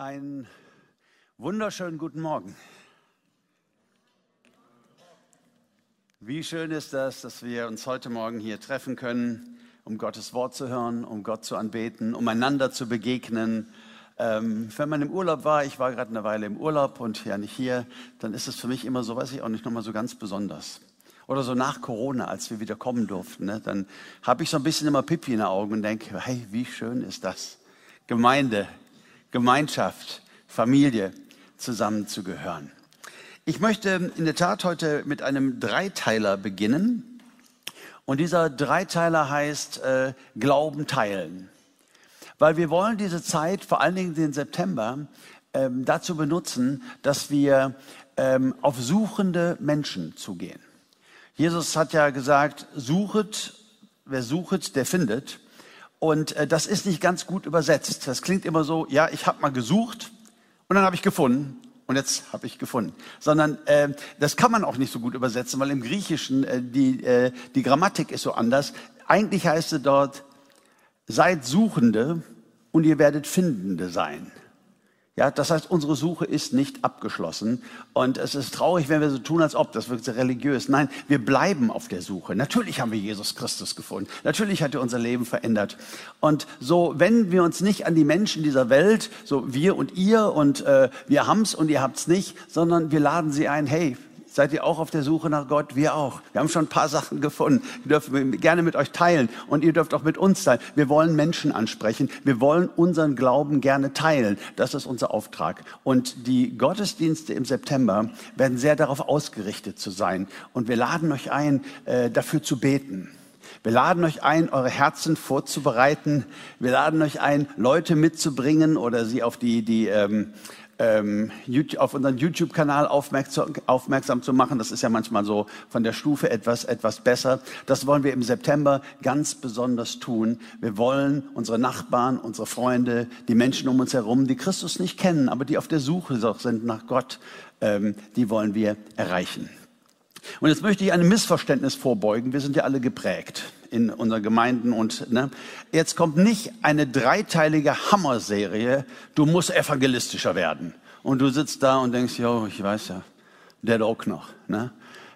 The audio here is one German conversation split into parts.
Einen wunderschönen guten Morgen. Wie schön ist das, dass wir uns heute Morgen hier treffen können, um Gottes Wort zu hören, um Gott zu anbeten, um einander zu begegnen. Ähm, wenn man im Urlaub war, ich war gerade eine Weile im Urlaub und ja nicht hier, dann ist es für mich immer so, weiß ich auch nicht, nochmal so ganz besonders. Oder so nach Corona, als wir wieder kommen durften, ne, dann habe ich so ein bisschen immer Pipi in den Augen und denke, hey, wie schön ist das? Gemeinde, Gemeinschaft, Familie zusammenzugehören. Ich möchte in der Tat heute mit einem Dreiteiler beginnen. Und dieser Dreiteiler heißt äh, Glauben teilen. Weil wir wollen diese Zeit, vor allen Dingen den September, ähm, dazu benutzen, dass wir ähm, auf suchende Menschen zugehen. Jesus hat ja gesagt, suchet, wer suchet, der findet. Und äh, das ist nicht ganz gut übersetzt. Das klingt immer so, ja, ich habe mal gesucht und dann habe ich gefunden und jetzt habe ich gefunden. Sondern äh, das kann man auch nicht so gut übersetzen, weil im Griechischen äh, die, äh, die Grammatik ist so anders. Eigentlich heißt es dort, seid Suchende und ihr werdet Findende sein. Ja, das heißt, unsere Suche ist nicht abgeschlossen. Und es ist traurig, wenn wir so tun, als ob. Das wirkt sehr religiös. Nein, wir bleiben auf der Suche. Natürlich haben wir Jesus Christus gefunden. Natürlich hat er unser Leben verändert. Und so wenden wir uns nicht an die Menschen dieser Welt, so wir und ihr und äh, wir haben's und ihr habt's nicht, sondern wir laden sie ein, hey, Seid ihr auch auf der Suche nach Gott? Wir auch. Wir haben schon ein paar Sachen gefunden. Wir dürfen gerne mit euch teilen und ihr dürft auch mit uns teilen. Wir wollen Menschen ansprechen. Wir wollen unseren Glauben gerne teilen. Das ist unser Auftrag. Und die Gottesdienste im September werden sehr darauf ausgerichtet zu sein. Und wir laden euch ein, äh, dafür zu beten. Wir laden euch ein, eure Herzen vorzubereiten. Wir laden euch ein, Leute mitzubringen oder sie auf die, die ähm, ähm, auf unseren YouTube-Kanal aufmerksam, zu machen. Das ist ja manchmal so von der Stufe etwas, etwas besser. Das wollen wir im September ganz besonders tun. Wir wollen unsere Nachbarn, unsere Freunde, die Menschen um uns herum, die Christus nicht kennen, aber die auf der Suche sind nach Gott, ähm, die wollen wir erreichen. Und jetzt möchte ich einem Missverständnis vorbeugen. Wir sind ja alle geprägt in unseren Gemeinden und ne, jetzt kommt nicht eine dreiteilige Hammerserie. Du musst evangelistischer werden. Und du sitzt da und denkst, jo, ich weiß ja, der auch noch. Ne?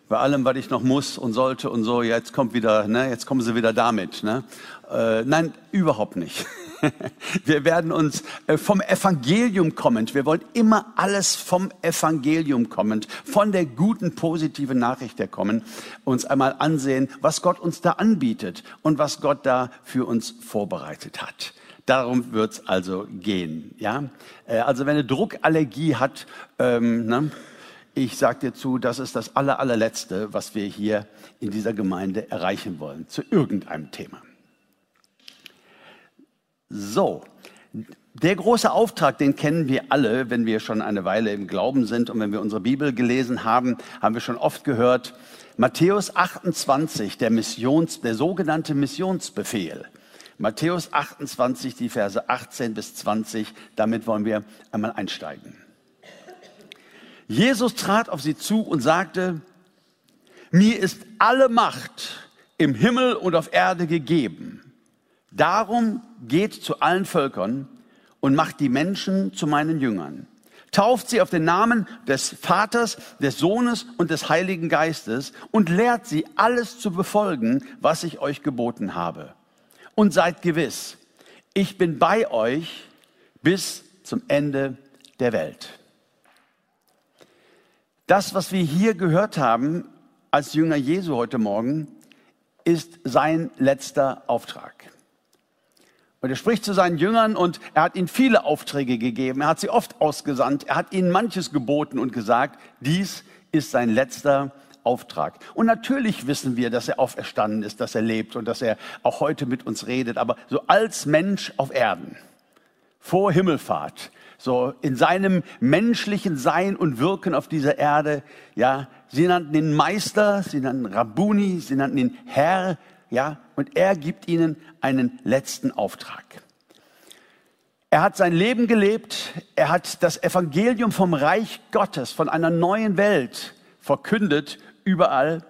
Bei allem, was ich noch muss und sollte und so, jetzt kommt wieder, ne, jetzt kommen sie wieder damit. Ne? Äh, nein, überhaupt nicht. Wir werden uns äh, vom Evangelium kommend, wir wollen immer alles vom Evangelium kommend, von der guten, positiven Nachricht her kommen, uns einmal ansehen, was Gott uns da anbietet und was Gott da für uns vorbereitet hat. Darum wird's also gehen. Ja? Äh, also wenn eine Druckallergie hat, ähm, ne, ich sage dir zu, das ist das aller, allerletzte, was wir hier in dieser Gemeinde erreichen wollen, zu irgendeinem Thema. So, der große Auftrag, den kennen wir alle, wenn wir schon eine Weile im Glauben sind und wenn wir unsere Bibel gelesen haben, haben wir schon oft gehört. Matthäus 28, der Missions, der sogenannte Missionsbefehl. Matthäus 28, die Verse 18 bis 20, damit wollen wir einmal einsteigen. Jesus trat auf sie zu und sagte, mir ist alle Macht im Himmel und auf Erde gegeben. Darum geht zu allen Völkern und macht die Menschen zu meinen Jüngern. Tauft sie auf den Namen des Vaters, des Sohnes und des Heiligen Geistes und lehrt sie alles zu befolgen, was ich euch geboten habe. Und seid gewiss, ich bin bei euch bis zum Ende der Welt. Das, was wir hier gehört haben als Jünger Jesu heute Morgen, ist sein letzter Auftrag. Und er spricht zu seinen Jüngern und er hat ihnen viele Aufträge gegeben. Er hat sie oft ausgesandt. Er hat ihnen manches geboten und gesagt, dies ist sein letzter Auftrag. Und natürlich wissen wir, dass er auferstanden ist, dass er lebt und dass er auch heute mit uns redet. Aber so als Mensch auf Erden, vor Himmelfahrt, so in seinem menschlichen Sein und Wirken auf dieser Erde, ja, sie nannten ihn Meister, sie nannten Rabuni, sie nannten ihn Herr, ja, und er gibt ihnen einen letzten Auftrag. Er hat sein Leben gelebt, er hat das Evangelium vom Reich Gottes, von einer neuen Welt verkündet überall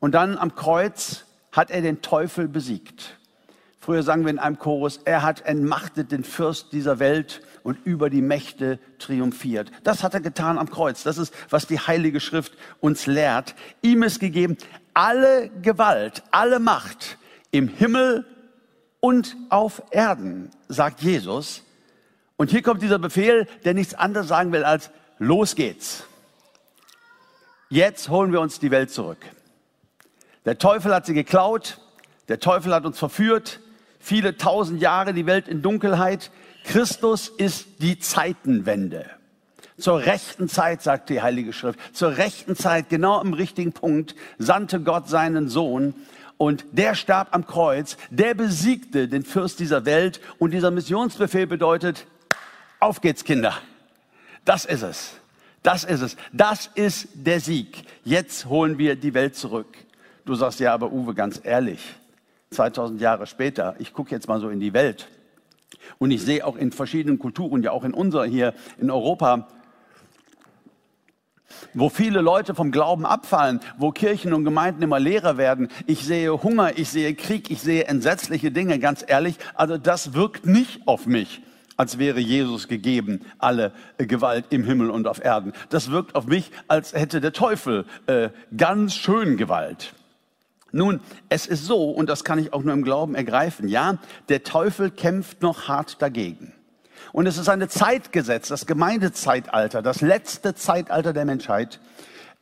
und dann am Kreuz hat er den Teufel besiegt. Früher sagen wir in einem Chorus, er hat entmachtet den Fürst dieser Welt und über die Mächte triumphiert. Das hat er getan am Kreuz. Das ist, was die Heilige Schrift uns lehrt. Ihm ist gegeben alle Gewalt, alle Macht im Himmel und auf Erden, sagt Jesus. Und hier kommt dieser Befehl, der nichts anderes sagen will als, los geht's. Jetzt holen wir uns die Welt zurück. Der Teufel hat sie geklaut, der Teufel hat uns verführt, viele tausend Jahre die Welt in Dunkelheit. Christus ist die Zeitenwende. Zur rechten Zeit, sagt die Heilige Schrift, zur rechten Zeit, genau im richtigen Punkt, sandte Gott seinen Sohn und der starb am Kreuz, der besiegte den Fürst dieser Welt und dieser Missionsbefehl bedeutet, auf geht's Kinder. Das ist es. Das ist es. Das ist der Sieg. Jetzt holen wir die Welt zurück. Du sagst ja, aber Uwe, ganz ehrlich, 2000 Jahre später, ich gucke jetzt mal so in die Welt und ich sehe auch in verschiedenen Kulturen, ja auch in unserer hier in Europa, wo viele Leute vom Glauben abfallen, wo Kirchen und Gemeinden immer leerer werden. Ich sehe Hunger, ich sehe Krieg, ich sehe entsetzliche Dinge, ganz ehrlich. Also das wirkt nicht auf mich, als wäre Jesus gegeben, alle Gewalt im Himmel und auf Erden. Das wirkt auf mich, als hätte der Teufel äh, ganz schön Gewalt. Nun, es ist so, und das kann ich auch nur im Glauben ergreifen, ja, der Teufel kämpft noch hart dagegen. Und es ist eine Zeitgesetz, das Gemeindezeitalter, das letzte Zeitalter der Menschheit,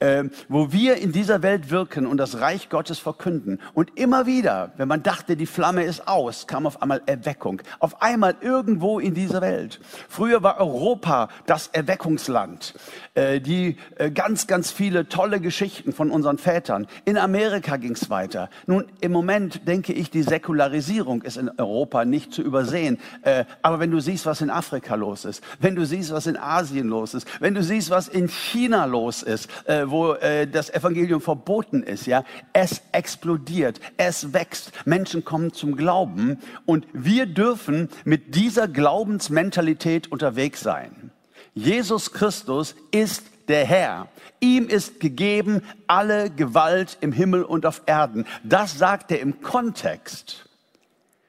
äh, wo wir in dieser Welt wirken und das Reich Gottes verkünden. Und immer wieder, wenn man dachte, die Flamme ist aus, kam auf einmal Erweckung. Auf einmal irgendwo in dieser Welt. Früher war Europa das Erweckungsland, äh, die äh, ganz, ganz viele tolle Geschichten von unseren Vätern. In Amerika ging es weiter. Nun, im Moment denke ich, die Säkularisierung ist in Europa nicht zu übersehen. Äh, aber wenn du siehst, was in Afrika los ist, wenn du siehst, was in Asien los ist, wenn du siehst, was in China los ist, äh, wo äh, das Evangelium verboten ist, ja, es explodiert, es wächst, Menschen kommen zum Glauben und wir dürfen mit dieser Glaubensmentalität unterwegs sein. Jesus Christus ist der Herr. Ihm ist gegeben alle Gewalt im Himmel und auf Erden. Das sagt er im Kontext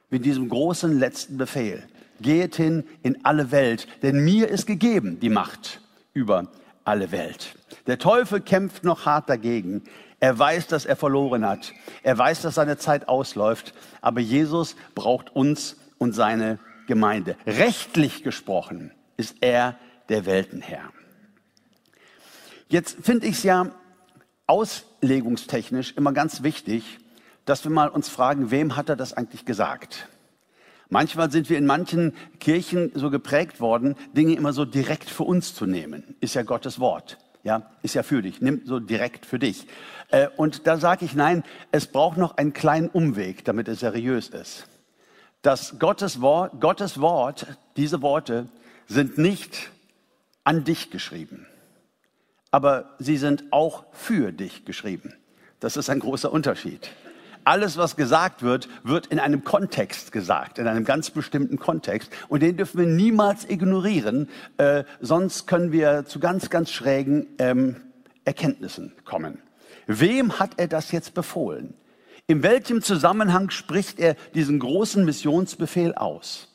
mit diesem großen letzten Befehl. Geht hin in alle Welt, denn mir ist gegeben die Macht über alle Welt. Der Teufel kämpft noch hart dagegen. Er weiß, dass er verloren hat. Er weiß, dass seine Zeit ausläuft. Aber Jesus braucht uns und seine Gemeinde. Rechtlich gesprochen ist er der Weltenherr. Jetzt finde ich es ja auslegungstechnisch immer ganz wichtig, dass wir mal uns fragen, wem hat er das eigentlich gesagt? Manchmal sind wir in manchen Kirchen so geprägt worden, Dinge immer so direkt für uns zu nehmen. Ist ja Gottes Wort. Ja, ist ja für dich. Nimm so direkt für dich. Äh, und da sage ich nein, es braucht noch einen kleinen Umweg, damit es seriös ist. Das Gottes Wort, Gottes Wort, diese Worte sind nicht an dich geschrieben, aber sie sind auch für dich geschrieben. Das ist ein großer Unterschied. Alles, was gesagt wird, wird in einem Kontext gesagt, in einem ganz bestimmten Kontext. Und den dürfen wir niemals ignorieren, äh, sonst können wir zu ganz, ganz schrägen ähm, Erkenntnissen kommen. Wem hat er das jetzt befohlen? In welchem Zusammenhang spricht er diesen großen Missionsbefehl aus?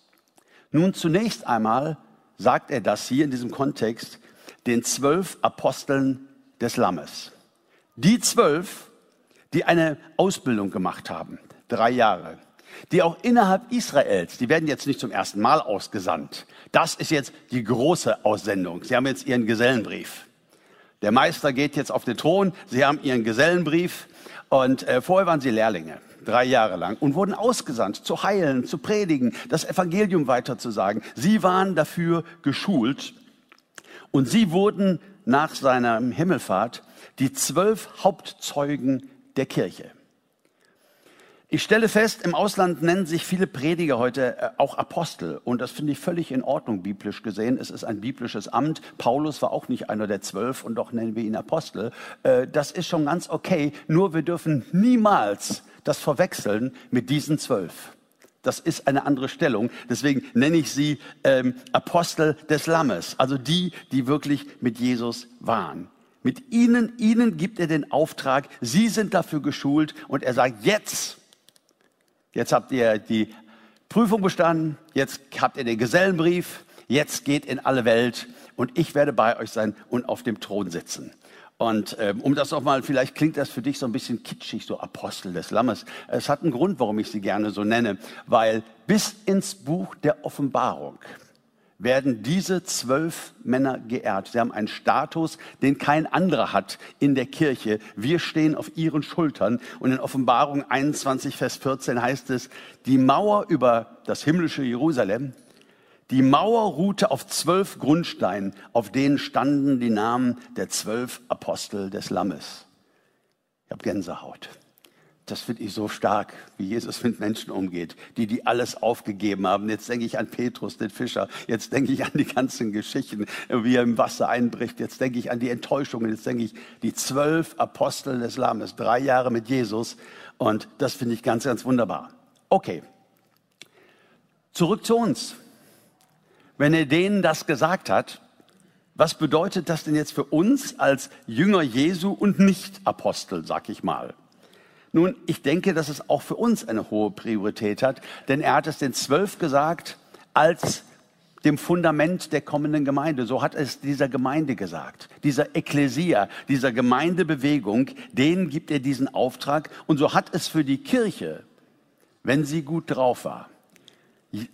Nun, zunächst einmal sagt er das hier in diesem Kontext den zwölf Aposteln des Lammes. Die zwölf, die eine Ausbildung gemacht haben, drei Jahre, die auch innerhalb Israels, die werden jetzt nicht zum ersten Mal ausgesandt. Das ist jetzt die große Aussendung. Sie haben jetzt ihren Gesellenbrief. Der Meister geht jetzt auf den Thron, sie haben ihren Gesellenbrief und äh, vorher waren sie Lehrlinge drei Jahre lang und wurden ausgesandt, zu heilen, zu predigen, das Evangelium weiterzusagen. Sie waren dafür geschult und sie wurden nach seiner Himmelfahrt die zwölf Hauptzeugen der Kirche. Ich stelle fest, im Ausland nennen sich viele Prediger heute äh, auch Apostel. Und das finde ich völlig in Ordnung, biblisch gesehen. Es ist ein biblisches Amt. Paulus war auch nicht einer der zwölf und doch nennen wir ihn Apostel. Äh, das ist schon ganz okay. Nur wir dürfen niemals das verwechseln mit diesen zwölf. Das ist eine andere Stellung. Deswegen nenne ich sie ähm, Apostel des Lammes. Also die, die wirklich mit Jesus waren. Mit ihnen, ihnen gibt er den Auftrag. Sie sind dafür geschult. Und er sagt, jetzt, jetzt habt ihr die Prüfung bestanden. Jetzt habt ihr den Gesellenbrief. Jetzt geht in alle Welt und ich werde bei euch sein und auf dem Thron sitzen. Und ähm, um das auch mal, vielleicht klingt das für dich so ein bisschen kitschig, so Apostel des Lammes. Es hat einen Grund, warum ich sie gerne so nenne, weil bis ins Buch der Offenbarung werden diese zwölf Männer geehrt. Sie haben einen Status, den kein anderer hat in der Kirche. Wir stehen auf ihren Schultern. Und in Offenbarung 21, Vers 14 heißt es, die Mauer über das himmlische Jerusalem, die Mauer ruhte auf zwölf Grundsteinen, auf denen standen die Namen der zwölf Apostel des Lammes. Ich habe Gänsehaut. Das finde ich so stark, wie Jesus mit Menschen umgeht, die, die alles aufgegeben haben. Jetzt denke ich an Petrus, den Fischer. Jetzt denke ich an die ganzen Geschichten, wie er im Wasser einbricht. Jetzt denke ich an die Enttäuschungen. Jetzt denke ich, die zwölf Apostel des Lammes, drei Jahre mit Jesus. Und das finde ich ganz, ganz wunderbar. Okay. Zurück zu uns. Wenn er denen das gesagt hat, was bedeutet das denn jetzt für uns als Jünger Jesu und Nicht-Apostel, sag ich mal? Nun, ich denke, dass es auch für uns eine hohe Priorität hat, denn er hat es den Zwölf gesagt als dem Fundament der kommenden Gemeinde. So hat es dieser Gemeinde gesagt, dieser Ekklesia, dieser Gemeindebewegung, denen gibt er diesen Auftrag. Und so hat es für die Kirche, wenn sie gut drauf war,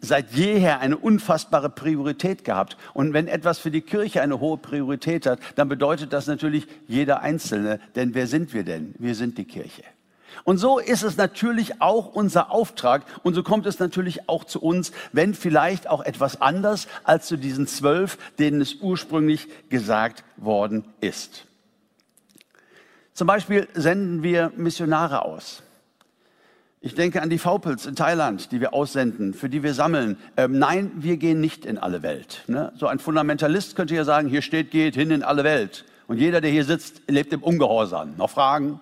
seit jeher eine unfassbare Priorität gehabt. Und wenn etwas für die Kirche eine hohe Priorität hat, dann bedeutet das natürlich jeder Einzelne. Denn wer sind wir denn? Wir sind die Kirche. Und so ist es natürlich auch unser Auftrag und so kommt es natürlich auch zu uns, wenn vielleicht auch etwas anders als zu diesen zwölf, denen es ursprünglich gesagt worden ist. Zum Beispiel senden wir Missionare aus. Ich denke an die Vaupels in Thailand, die wir aussenden, für die wir sammeln. Ähm, nein, wir gehen nicht in alle Welt. Ne? So ein Fundamentalist könnte ja sagen, hier steht, geht hin in alle Welt. Und jeder, der hier sitzt, lebt im Ungehorsam. Noch Fragen?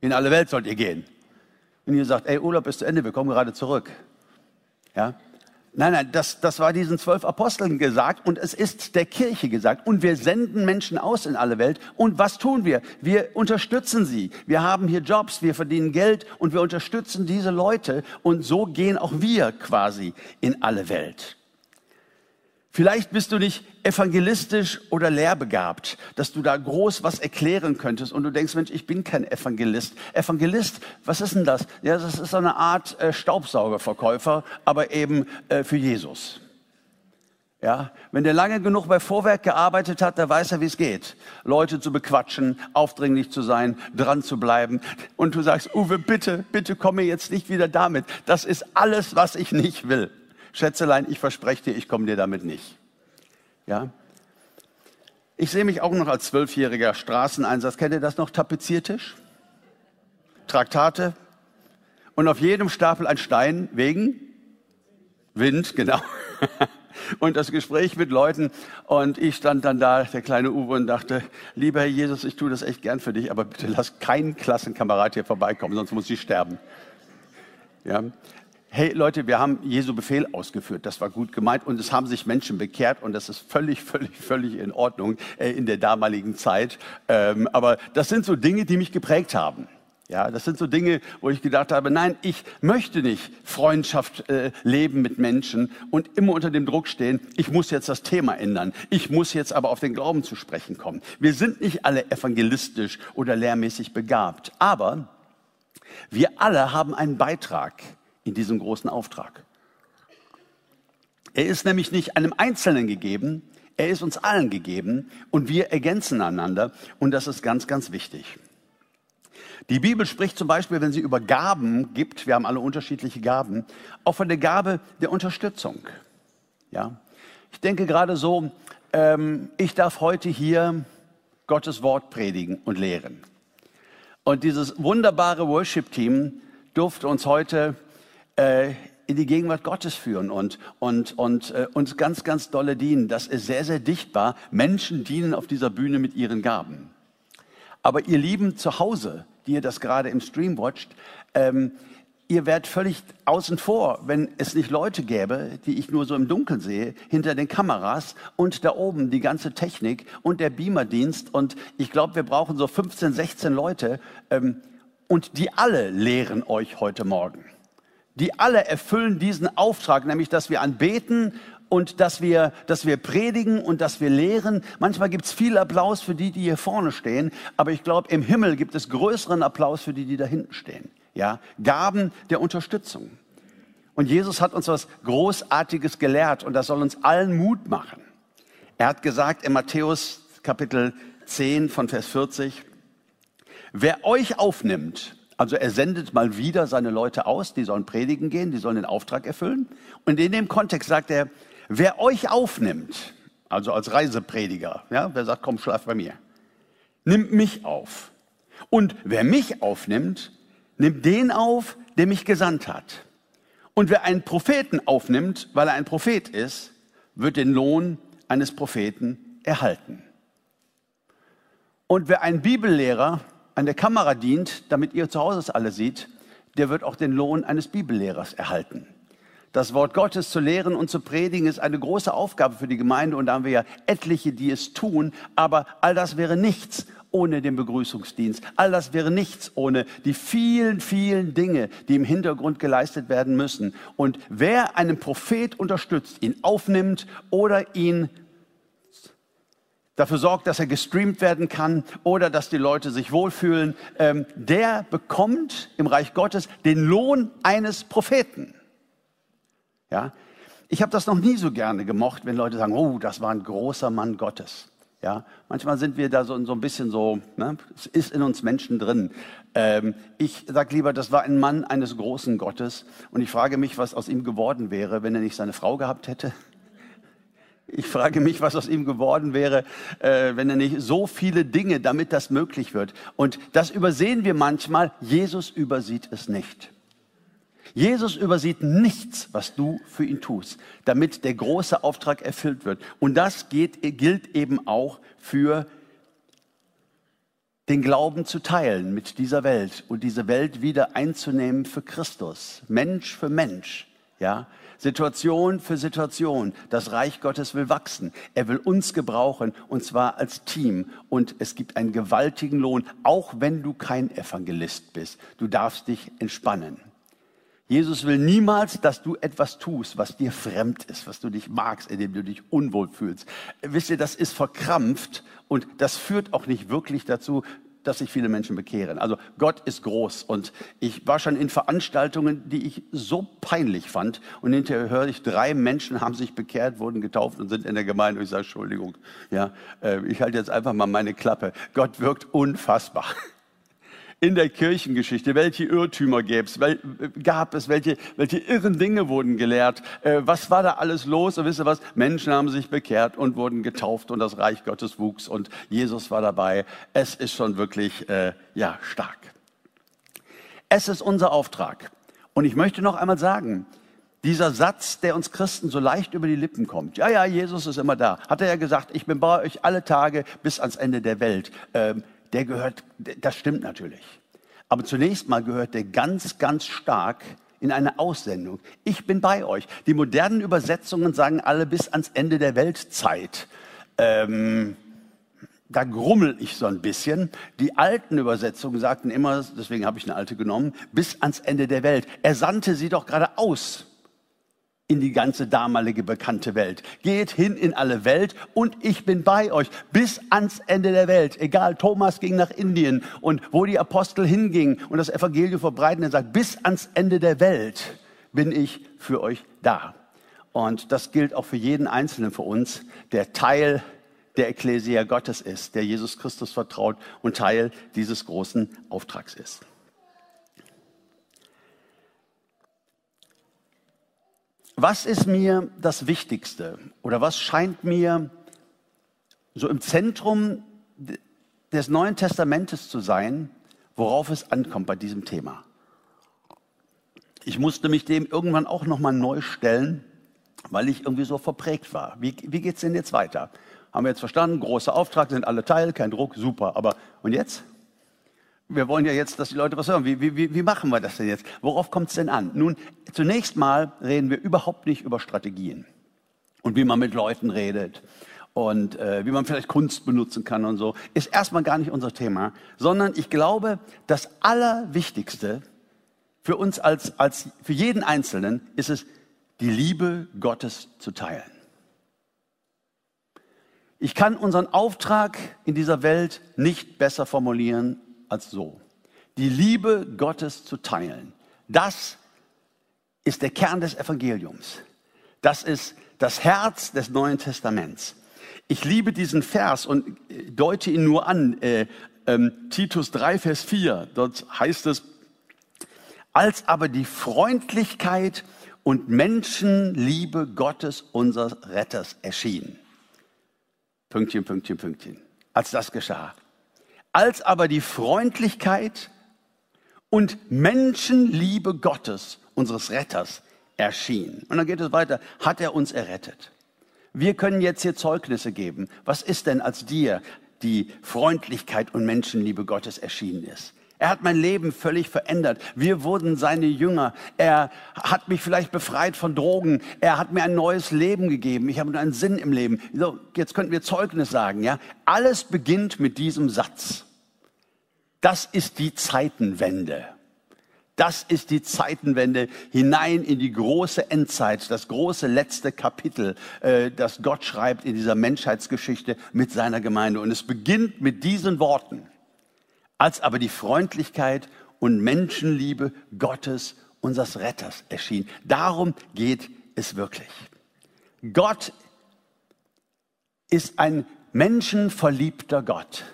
In alle Welt sollt ihr gehen. Und ihr sagt, ey, Urlaub ist zu Ende, wir kommen gerade zurück. Ja? Nein, nein, das, das war diesen zwölf Aposteln gesagt und es ist der Kirche gesagt. Und wir senden Menschen aus in alle Welt. Und was tun wir? Wir unterstützen sie. Wir haben hier Jobs, wir verdienen Geld und wir unterstützen diese Leute. Und so gehen auch wir quasi in alle Welt. Vielleicht bist du nicht evangelistisch oder lehrbegabt, dass du da groß was erklären könntest und du denkst, Mensch, ich bin kein Evangelist. Evangelist, was ist denn das? Ja, das ist so eine Art äh, Staubsaugerverkäufer, aber eben äh, für Jesus. Ja, wenn der lange genug bei Vorwerk gearbeitet hat, da weiß er, wie es geht. Leute zu bequatschen, aufdringlich zu sein, dran zu bleiben. Und du sagst, Uwe, bitte, bitte komme jetzt nicht wieder damit. Das ist alles, was ich nicht will. Schätzelein, ich verspreche dir, ich komme dir damit nicht. Ja? Ich sehe mich auch noch als zwölfjähriger Straßeneinsatz. Kennt ihr das noch? Tapeziertisch? Traktate? Und auf jedem Stapel ein Stein wegen Wind, genau. und das Gespräch mit Leuten. Und ich stand dann da, der kleine Uwe, und dachte, lieber Herr Jesus, ich tue das echt gern für dich, aber bitte lass keinen Klassenkamerad hier vorbeikommen, sonst muss ich sterben. Ja hey Leute, wir haben Jesu Befehl ausgeführt, das war gut gemeint und es haben sich Menschen bekehrt und das ist völlig, völlig, völlig in Ordnung äh, in der damaligen Zeit. Ähm, aber das sind so Dinge, die mich geprägt haben. Ja, das sind so Dinge, wo ich gedacht habe, nein, ich möchte nicht Freundschaft äh, leben mit Menschen und immer unter dem Druck stehen, ich muss jetzt das Thema ändern. Ich muss jetzt aber auf den Glauben zu sprechen kommen. Wir sind nicht alle evangelistisch oder lehrmäßig begabt, aber wir alle haben einen Beitrag in diesem großen Auftrag. Er ist nämlich nicht einem Einzelnen gegeben, er ist uns allen gegeben und wir ergänzen einander und das ist ganz, ganz wichtig. Die Bibel spricht zum Beispiel, wenn sie über Gaben gibt, wir haben alle unterschiedliche Gaben, auch von der Gabe der Unterstützung. Ja, ich denke gerade so, ähm, ich darf heute hier Gottes Wort predigen und lehren. Und dieses wunderbare Worship-Team durfte uns heute äh, in die Gegenwart Gottes führen und, und, und äh, uns ganz, ganz dolle dienen. Das ist sehr, sehr dichtbar. Menschen dienen auf dieser Bühne mit ihren Gaben. Aber ihr Lieben zu Hause, die ihr das gerade im Stream watcht, ähm, ihr werdet völlig außen vor, wenn es nicht Leute gäbe, die ich nur so im Dunkeln sehe, hinter den Kameras und da oben die ganze Technik und der Beamerdienst. Und ich glaube, wir brauchen so 15, 16 Leute. Ähm, und die alle lehren euch heute Morgen die alle erfüllen diesen Auftrag, nämlich dass wir anbeten und dass wir, dass wir predigen und dass wir lehren. Manchmal gibt es viel Applaus für die, die hier vorne stehen, aber ich glaube, im Himmel gibt es größeren Applaus für die, die da hinten stehen. Ja, Gaben der Unterstützung. Und Jesus hat uns was Großartiges gelehrt und das soll uns allen Mut machen. Er hat gesagt in Matthäus Kapitel 10 von Vers 40, wer euch aufnimmt, also er sendet mal wieder seine Leute aus, die sollen predigen gehen, die sollen den Auftrag erfüllen. Und in dem Kontext sagt er, wer euch aufnimmt, also als Reiseprediger, ja, wer sagt, komm, schlaf bei mir, nimmt mich auf. Und wer mich aufnimmt, nimmt den auf, der mich gesandt hat. Und wer einen Propheten aufnimmt, weil er ein Prophet ist, wird den Lohn eines Propheten erhalten. Und wer einen Bibellehrer an der Kamera dient, damit ihr zu Hause es alle seht, der wird auch den Lohn eines Bibellehrers erhalten. Das Wort Gottes zu lehren und zu predigen ist eine große Aufgabe für die Gemeinde und da haben wir ja etliche, die es tun, aber all das wäre nichts ohne den Begrüßungsdienst. All das wäre nichts ohne die vielen, vielen Dinge, die im Hintergrund geleistet werden müssen. Und wer einen Prophet unterstützt, ihn aufnimmt oder ihn dafür sorgt, dass er gestreamt werden kann oder dass die Leute sich wohlfühlen, ähm, der bekommt im Reich Gottes den Lohn eines Propheten. Ja, ich habe das noch nie so gerne gemocht, wenn Leute sagen, oh, das war ein großer Mann Gottes. Ja, manchmal sind wir da so, so ein bisschen so, ne, es ist in uns Menschen drin. Ähm, ich sage lieber, das war ein Mann eines großen Gottes und ich frage mich, was aus ihm geworden wäre, wenn er nicht seine Frau gehabt hätte. Ich frage mich, was aus ihm geworden wäre, äh, wenn er nicht so viele Dinge, damit das möglich wird. Und das übersehen wir manchmal. Jesus übersieht es nicht. Jesus übersieht nichts, was du für ihn tust, damit der große Auftrag erfüllt wird. Und das geht, gilt eben auch für den Glauben zu teilen mit dieser Welt und diese Welt wieder einzunehmen für Christus, Mensch für Mensch, ja, Situation für Situation. Das Reich Gottes will wachsen. Er will uns gebrauchen und zwar als Team. Und es gibt einen gewaltigen Lohn, auch wenn du kein Evangelist bist. Du darfst dich entspannen. Jesus will niemals, dass du etwas tust, was dir fremd ist, was du dich magst, in dem du dich unwohl fühlst. Wisst ihr, das ist verkrampft und das führt auch nicht wirklich dazu, dass sich viele Menschen bekehren. Also Gott ist groß und ich war schon in Veranstaltungen, die ich so peinlich fand und hinterher höre ich, drei Menschen haben sich bekehrt, wurden getauft und sind in der Gemeinde und ich sage, Entschuldigung, ja, äh, ich halte jetzt einfach mal meine Klappe. Gott wirkt unfassbar in der Kirchengeschichte, welche Irrtümer gab es, welche, welche irren Dinge wurden gelehrt, äh, was war da alles los und wisst ihr was, Menschen haben sich bekehrt und wurden getauft und das Reich Gottes wuchs und Jesus war dabei. Es ist schon wirklich, äh, ja, stark. Es ist unser Auftrag. Und ich möchte noch einmal sagen, dieser Satz, der uns Christen so leicht über die Lippen kommt. Ja, ja, Jesus ist immer da. Hat er ja gesagt, ich bin bei euch alle Tage bis ans Ende der Welt. Ähm, der gehört, das stimmt natürlich. Aber zunächst mal gehört der ganz, ganz stark in eine Aussendung. Ich bin bei euch. Die modernen Übersetzungen sagen alle bis ans Ende der Weltzeit. Ähm, da grummel ich so ein bisschen. Die alten Übersetzungen sagten immer, deswegen habe ich eine alte genommen, bis ans Ende der Welt. Er sandte sie doch gerade aus in die ganze damalige bekannte Welt. Geht hin in alle Welt und ich bin bei euch bis ans Ende der Welt. Egal, Thomas ging nach Indien und wo die Apostel hingingen und das Evangelium verbreiten, er sagt, bis ans Ende der Welt bin ich für euch da. Und das gilt auch für jeden Einzelnen von uns, der Teil der Ekklesia Gottes ist, der Jesus Christus vertraut und Teil dieses großen Auftrags ist. Was ist mir das Wichtigste oder was scheint mir so im Zentrum des Neuen Testamentes zu sein, worauf es ankommt bei diesem Thema? Ich musste mich dem irgendwann auch nochmal neu stellen, weil ich irgendwie so verprägt war. Wie, wie geht es denn jetzt weiter? Haben wir jetzt verstanden, großer Auftrag, sind alle Teil, kein Druck, super. Aber und jetzt? Wir wollen ja jetzt, dass die Leute was hören. Wie, wie, wie machen wir das denn jetzt? Worauf kommt es denn an? Nun, zunächst mal reden wir überhaupt nicht über Strategien und wie man mit Leuten redet und äh, wie man vielleicht Kunst benutzen kann und so. Ist erstmal gar nicht unser Thema, sondern ich glaube, das Allerwichtigste für uns als, als für jeden Einzelnen ist es, die Liebe Gottes zu teilen. Ich kann unseren Auftrag in dieser Welt nicht besser formulieren als so. Die Liebe Gottes zu teilen. Das ist der Kern des Evangeliums. Das ist das Herz des Neuen Testaments. Ich liebe diesen Vers und deute ihn nur an. Äh, ähm, Titus 3, Vers 4. Dort heißt es, als aber die Freundlichkeit und Menschenliebe Gottes, unseres Retters, erschien. Pünktchen, Pünktchen, Pünktchen. Als das geschah. Als aber die Freundlichkeit und Menschenliebe Gottes, unseres Retters, erschien. Und dann geht es weiter. Hat er uns errettet? Wir können jetzt hier Zeugnisse geben. Was ist denn, als dir die Freundlichkeit und Menschenliebe Gottes erschienen ist? Er hat mein Leben völlig verändert. Wir wurden seine Jünger. Er hat mich vielleicht befreit von Drogen. Er hat mir ein neues Leben gegeben. Ich habe einen Sinn im Leben. So, jetzt könnten wir Zeugnis sagen, ja? Alles beginnt mit diesem Satz. Das ist die Zeitenwende. Das ist die Zeitenwende hinein in die große Endzeit, das große letzte Kapitel, äh, das Gott schreibt in dieser Menschheitsgeschichte mit seiner Gemeinde. Und es beginnt mit diesen Worten. Als aber die Freundlichkeit und Menschenliebe Gottes, unseres Retters, erschien. Darum geht es wirklich. Gott ist ein menschenverliebter Gott.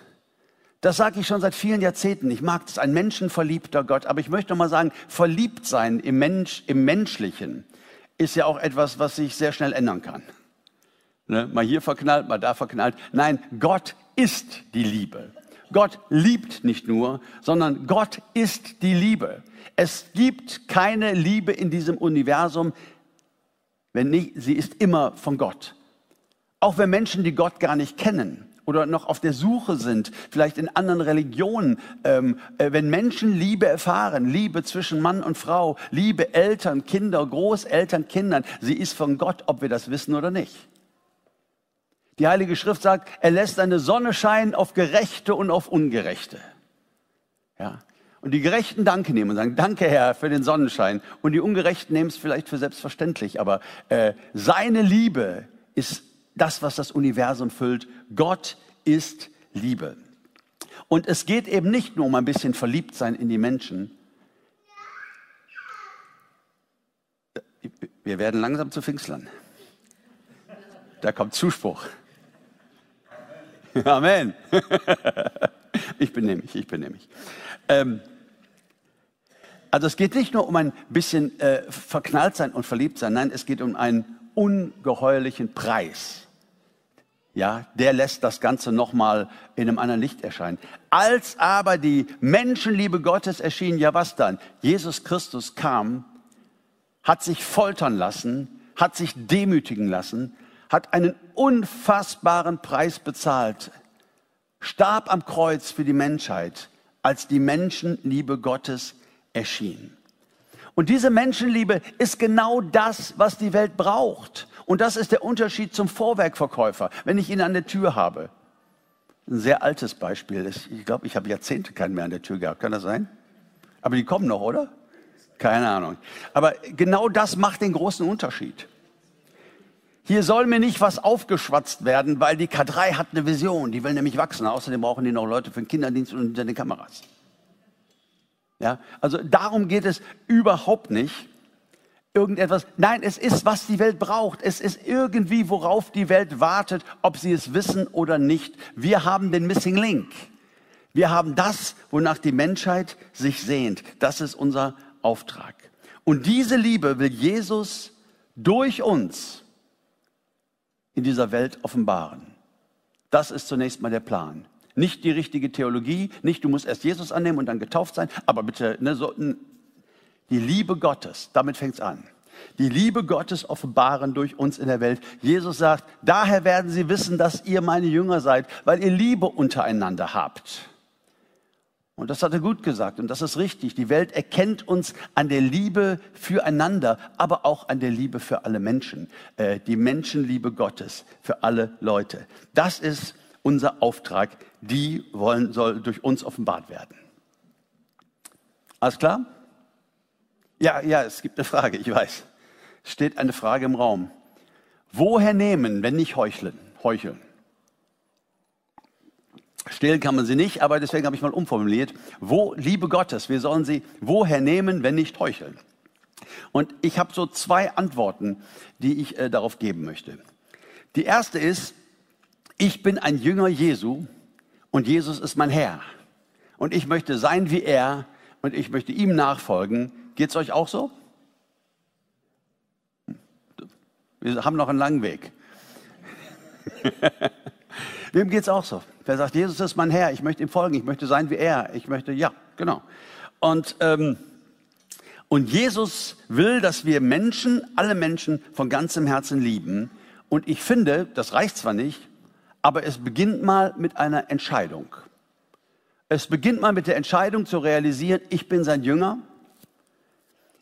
Das sage ich schon seit vielen Jahrzehnten. Ich mag es, ein menschenverliebter Gott. Aber ich möchte mal sagen, verliebt sein im Mensch, im Menschlichen ist ja auch etwas, was sich sehr schnell ändern kann. Ne? Mal hier verknallt, mal da verknallt. Nein, Gott ist die Liebe. Gott liebt nicht nur, sondern Gott ist die Liebe. Es gibt keine Liebe in diesem Universum, wenn nicht, sie ist immer von Gott. Auch wenn Menschen, die Gott gar nicht kennen oder noch auf der Suche sind, vielleicht in anderen Religionen, ähm, äh, wenn Menschen Liebe erfahren, Liebe zwischen Mann und Frau, Liebe Eltern, Kinder, Großeltern, Kindern, sie ist von Gott, ob wir das wissen oder nicht. Die Heilige Schrift sagt, er lässt seine Sonne scheinen auf Gerechte und auf Ungerechte. Ja. Und die Gerechten Danke nehmen und sagen, danke Herr für den Sonnenschein. Und die Ungerechten nehmen es vielleicht für selbstverständlich. Aber äh, seine Liebe ist das, was das Universum füllt. Gott ist Liebe. Und es geht eben nicht nur um ein bisschen verliebt sein in die Menschen. Wir werden langsam zu Pfingstlern. Da kommt Zuspruch. Amen. ich bin nämlich, ich bin nämlich. Ähm, also es geht nicht nur um ein bisschen äh, verknallt sein und verliebt sein, nein, es geht um einen ungeheuerlichen Preis. Ja, der lässt das Ganze nochmal in einem anderen Licht erscheinen. Als aber die Menschenliebe Gottes erschien, ja was dann? Jesus Christus kam, hat sich foltern lassen, hat sich demütigen lassen, hat einen unfassbaren Preis bezahlt, starb am Kreuz für die Menschheit, als die Menschenliebe Gottes erschien. Und diese Menschenliebe ist genau das, was die Welt braucht. Und das ist der Unterschied zum Vorwerkverkäufer, wenn ich ihn an der Tür habe. Ein sehr altes Beispiel. Ich glaube, ich habe Jahrzehnte keinen mehr an der Tür gehabt. Kann das sein? Aber die kommen noch, oder? Keine Ahnung. Aber genau das macht den großen Unterschied. Hier soll mir nicht was aufgeschwatzt werden, weil die K3 hat eine Vision, die will nämlich wachsen. Außerdem brauchen die noch Leute für den Kinderdienst und hinter den Kameras. Ja, also darum geht es überhaupt nicht. Irgendetwas. Nein, es ist, was die Welt braucht. Es ist irgendwie, worauf die Welt wartet, ob sie es wissen oder nicht. Wir haben den Missing Link. Wir haben das, wonach die Menschheit sich sehnt. Das ist unser Auftrag. Und diese Liebe will Jesus durch uns in dieser Welt offenbaren. Das ist zunächst mal der Plan. Nicht die richtige Theologie, nicht du musst erst Jesus annehmen und dann getauft sein, aber bitte ne, so, die Liebe Gottes, damit fängt es an. Die Liebe Gottes offenbaren durch uns in der Welt. Jesus sagt, daher werden sie wissen, dass ihr meine Jünger seid, weil ihr Liebe untereinander habt. Und das hat er gut gesagt und das ist richtig. Die Welt erkennt uns an der Liebe füreinander, aber auch an der Liebe für alle Menschen. Äh, die Menschenliebe Gottes für alle Leute. Das ist unser Auftrag. Die wollen, soll durch uns offenbart werden. Alles klar? Ja, ja, es gibt eine Frage, ich weiß. Es steht eine Frage im Raum. Woher nehmen, wenn nicht heucheln? heucheln? Stehlen kann man sie nicht, aber deswegen habe ich mal umformuliert. Wo Liebe Gottes, wir sollen sie woher nehmen, wenn nicht heucheln? Und ich habe so zwei Antworten, die ich äh, darauf geben möchte. Die erste ist, ich bin ein Jünger Jesu und Jesus ist mein Herr. Und ich möchte sein wie er und ich möchte ihm nachfolgen. Geht es euch auch so? Wir haben noch einen langen Weg. Wem geht es auch so? Wer sagt, Jesus ist mein Herr, ich möchte ihm folgen, ich möchte sein wie er, ich möchte, ja, genau. Und, ähm, und Jesus will, dass wir Menschen, alle Menschen von ganzem Herzen lieben. Und ich finde, das reicht zwar nicht, aber es beginnt mal mit einer Entscheidung. Es beginnt mal mit der Entscheidung zu realisieren, ich bin sein Jünger,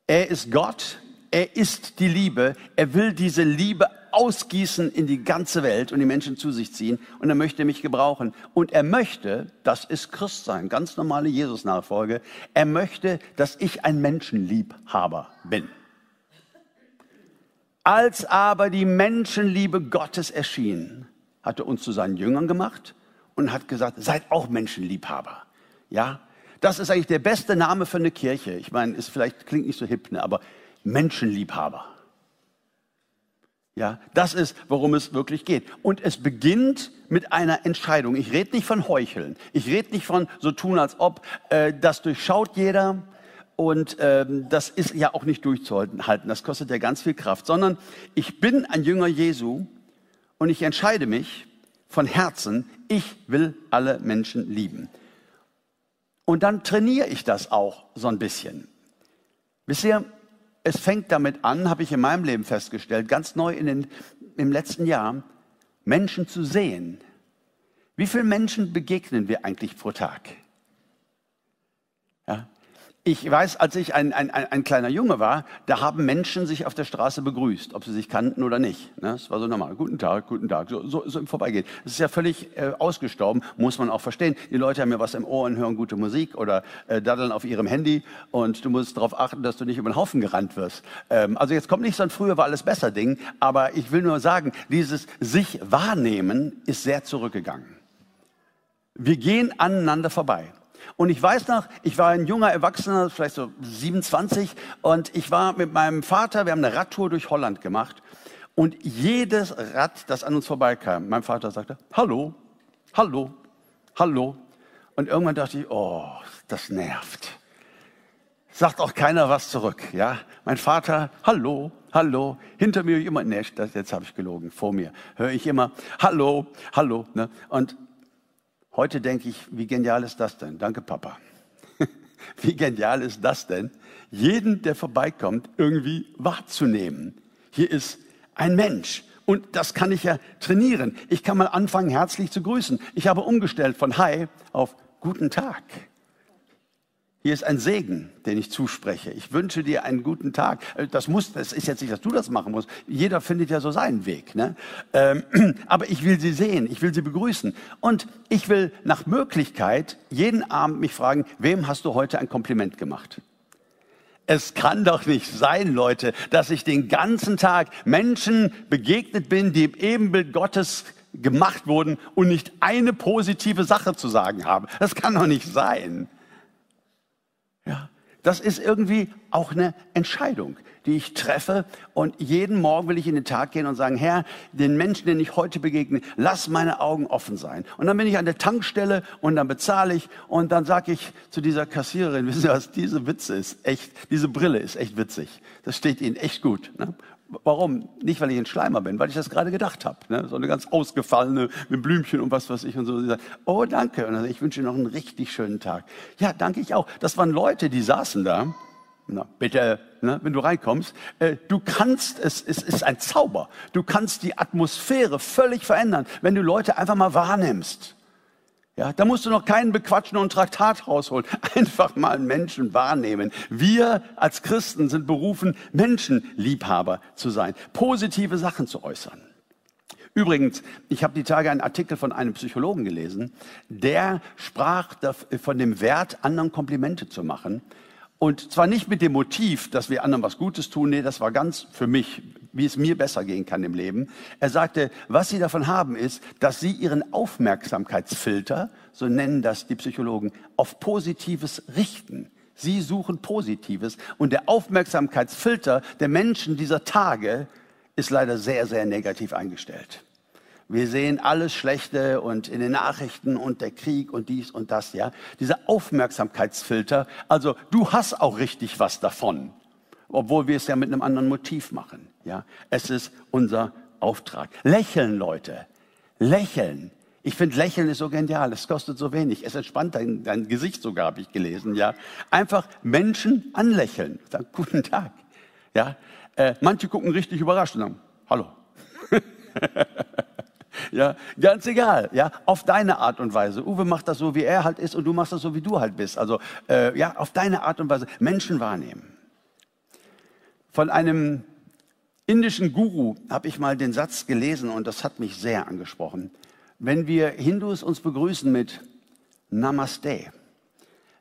er ist Gott, er ist die Liebe, er will diese Liebe ausgießen in die ganze Welt und die Menschen zu sich ziehen und er möchte mich gebrauchen. Und er möchte, das ist Christsein, ganz normale Jesus-Nachfolge, er möchte, dass ich ein Menschenliebhaber bin. Als aber die Menschenliebe Gottes erschien, hat er uns zu seinen Jüngern gemacht und hat gesagt, seid auch Menschenliebhaber. Ja, das ist eigentlich der beste Name für eine Kirche. Ich meine, es vielleicht klingt nicht so hip, ne, aber Menschenliebhaber. Ja, das ist, worum es wirklich geht. Und es beginnt mit einer Entscheidung. Ich rede nicht von Heucheln. Ich rede nicht von so tun, als ob äh, das durchschaut jeder. Und ähm, das ist ja auch nicht durchzuhalten. Das kostet ja ganz viel Kraft. Sondern ich bin ein Jünger Jesu und ich entscheide mich von Herzen, ich will alle Menschen lieben. Und dann trainiere ich das auch so ein bisschen. Wisst ihr, es fängt damit an, habe ich in meinem Leben festgestellt, ganz neu in den, im letzten Jahr, Menschen zu sehen. Wie vielen Menschen begegnen wir eigentlich pro Tag? Ja, ich weiß, als ich ein, ein, ein, kleiner Junge war, da haben Menschen sich auf der Straße begrüßt, ob sie sich kannten oder nicht. Ne? Das war so normal. Guten Tag, guten Tag, so, so, so im Vorbeigehen. Das ist ja völlig äh, ausgestorben, muss man auch verstehen. Die Leute haben ja was im Ohr und hören gute Musik oder äh, daddeln auf ihrem Handy und du musst darauf achten, dass du nicht über den Haufen gerannt wirst. Ähm, also jetzt kommt nicht so ein früher war alles besser Ding, aber ich will nur sagen, dieses sich wahrnehmen ist sehr zurückgegangen. Wir gehen aneinander vorbei. Und ich weiß noch, ich war ein junger Erwachsener, vielleicht so 27, und ich war mit meinem Vater, wir haben eine Radtour durch Holland gemacht. Und jedes Rad, das an uns vorbeikam, mein Vater sagte, hallo, hallo, hallo. Und irgendwann dachte ich, oh, das nervt. Sagt auch keiner was zurück, ja. Mein Vater, hallo, hallo. Hinter mir immer, nee, jetzt habe ich gelogen, vor mir höre ich immer, hallo, hallo. Ne? Und Heute denke ich, wie genial ist das denn? Danke, Papa. wie genial ist das denn, jeden, der vorbeikommt, irgendwie wahrzunehmen. Hier ist ein Mensch. Und das kann ich ja trainieren. Ich kann mal anfangen, herzlich zu grüßen. Ich habe umgestellt von Hi auf Guten Tag. Hier ist ein Segen, den ich zuspreche. Ich wünsche dir einen guten Tag. Äh, das muss, das ist jetzt nicht, dass du das machen musst. Jeder findet ja so seinen Weg. Ne? Ähm, aber ich will sie sehen, ich will sie begrüßen. Und ich will nach Möglichkeit jeden Abend mich fragen, wem hast du heute ein Kompliment gemacht? Es kann doch nicht sein, Leute, dass ich den ganzen Tag Menschen begegnet bin, die im Ebenbild Gottes gemacht wurden und nicht eine positive Sache zu sagen haben. Das kann doch nicht sein. Das ist irgendwie auch eine Entscheidung, die ich treffe. Und jeden Morgen will ich in den Tag gehen und sagen, Herr, den Menschen, denen ich heute begegne, lass meine Augen offen sein. Und dann bin ich an der Tankstelle und dann bezahle ich und dann sage ich zu dieser Kassiererin, wissen Sie was, diese Witze ist echt, diese Brille ist echt witzig. Das steht Ihnen echt gut. Ne? Warum? Nicht, weil ich ein Schleimer bin, weil ich das gerade gedacht habe. Ne? So eine ganz ausgefallene mit Blümchen und was weiß ich und so. Sie sagt, oh, danke. Und dann, ich wünsche Ihnen noch einen richtig schönen Tag. Ja, danke ich auch. Das waren Leute, die saßen da. Na, bitte, ne, wenn du reinkommst, äh, du kannst, es, es ist ein Zauber. Du kannst die Atmosphäre völlig verändern, wenn du Leute einfach mal wahrnimmst. Ja, da musst du noch keinen bequatschen und Traktat rausholen. Einfach mal Menschen wahrnehmen. Wir als Christen sind berufen, Menschenliebhaber zu sein, positive Sachen zu äußern. Übrigens, ich habe die Tage einen Artikel von einem Psychologen gelesen, der sprach von dem Wert, anderen Komplimente zu machen. Und zwar nicht mit dem Motiv, dass wir anderen was Gutes tun, nee, das war ganz für mich, wie es mir besser gehen kann im Leben. Er sagte, was sie davon haben ist, dass sie ihren Aufmerksamkeitsfilter, so nennen das die Psychologen, auf Positives richten. Sie suchen Positives und der Aufmerksamkeitsfilter der Menschen dieser Tage ist leider sehr, sehr negativ eingestellt. Wir sehen alles Schlechte und in den Nachrichten und der Krieg und dies und das, ja. Dieser Aufmerksamkeitsfilter, also du hast auch richtig was davon, obwohl wir es ja mit einem anderen Motiv machen, ja. Es ist unser Auftrag. Lächeln, Leute. Lächeln. Ich finde, Lächeln ist so genial. Es kostet so wenig. Es entspannt dein, dein Gesicht sogar, habe ich gelesen, ja. Einfach Menschen anlächeln. Sagen, guten Tag, ja. Äh, manche gucken richtig überrascht und sagen, hallo. Ja, ganz egal, ja, auf deine Art und Weise. Uwe macht das so, wie er halt ist und du machst das so, wie du halt bist. Also, äh, ja, auf deine Art und Weise Menschen wahrnehmen. Von einem indischen Guru habe ich mal den Satz gelesen und das hat mich sehr angesprochen. Wenn wir Hindus uns begrüßen mit Namaste,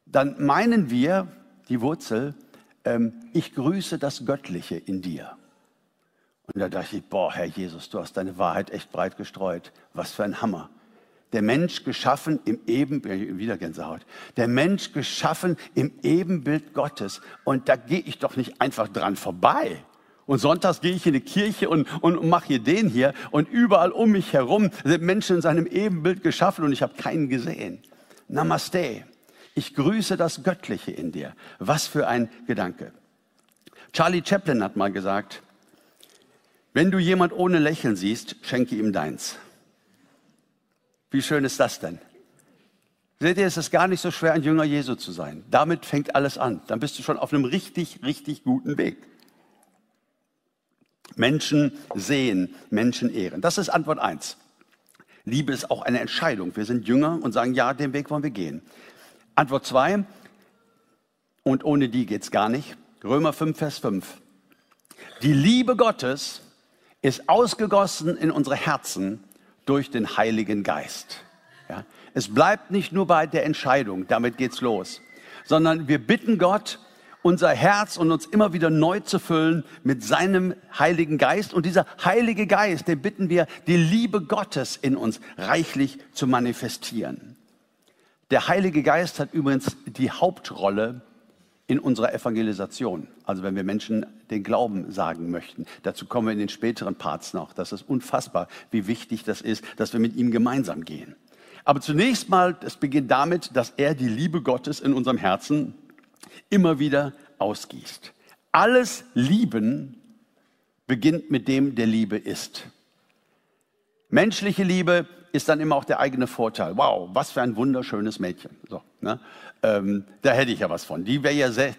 dann meinen wir die Wurzel, ähm, ich grüße das Göttliche in dir. Und da dachte ich, boah, Herr Jesus, du hast deine Wahrheit echt breit gestreut. Was für ein Hammer. Der Mensch geschaffen im Ebenbild, wieder Gänsehaut, der Mensch geschaffen im Ebenbild Gottes. Und da gehe ich doch nicht einfach dran vorbei. Und sonntags gehe ich in die Kirche und, und, mache hier den hier. Und überall um mich herum sind Menschen in seinem Ebenbild geschaffen und ich habe keinen gesehen. Namaste. Ich grüße das Göttliche in dir. Was für ein Gedanke. Charlie Chaplin hat mal gesagt, wenn du jemand ohne Lächeln siehst, schenke ihm deins. Wie schön ist das denn? Seht ihr, es ist gar nicht so schwer, ein Jünger Jesu zu sein. Damit fängt alles an. Dann bist du schon auf einem richtig, richtig guten Weg. Menschen sehen, Menschen ehren. Das ist Antwort eins. Liebe ist auch eine Entscheidung. Wir sind Jünger und sagen, ja, den Weg wollen wir gehen. Antwort zwei, und ohne die geht's gar nicht. Römer 5, Vers 5. Die Liebe Gottes ist ausgegossen in unsere Herzen durch den Heiligen Geist. Ja? Es bleibt nicht nur bei der Entscheidung, damit geht's los, sondern wir bitten Gott, unser Herz und uns immer wieder neu zu füllen mit seinem Heiligen Geist. Und dieser Heilige Geist, den bitten wir, die Liebe Gottes in uns reichlich zu manifestieren. Der Heilige Geist hat übrigens die Hauptrolle in unserer Evangelisation, also wenn wir Menschen den Glauben sagen möchten. Dazu kommen wir in den späteren Parts noch. Das ist unfassbar, wie wichtig das ist, dass wir mit ihm gemeinsam gehen. Aber zunächst mal, es beginnt damit, dass er die Liebe Gottes in unserem Herzen immer wieder ausgießt. Alles Lieben beginnt mit dem, der Liebe ist. Menschliche Liebe ist dann immer auch der eigene Vorteil. Wow, was für ein wunderschönes Mädchen. So, ne? Ähm, da hätte ich ja was von. Die wäre ja sehr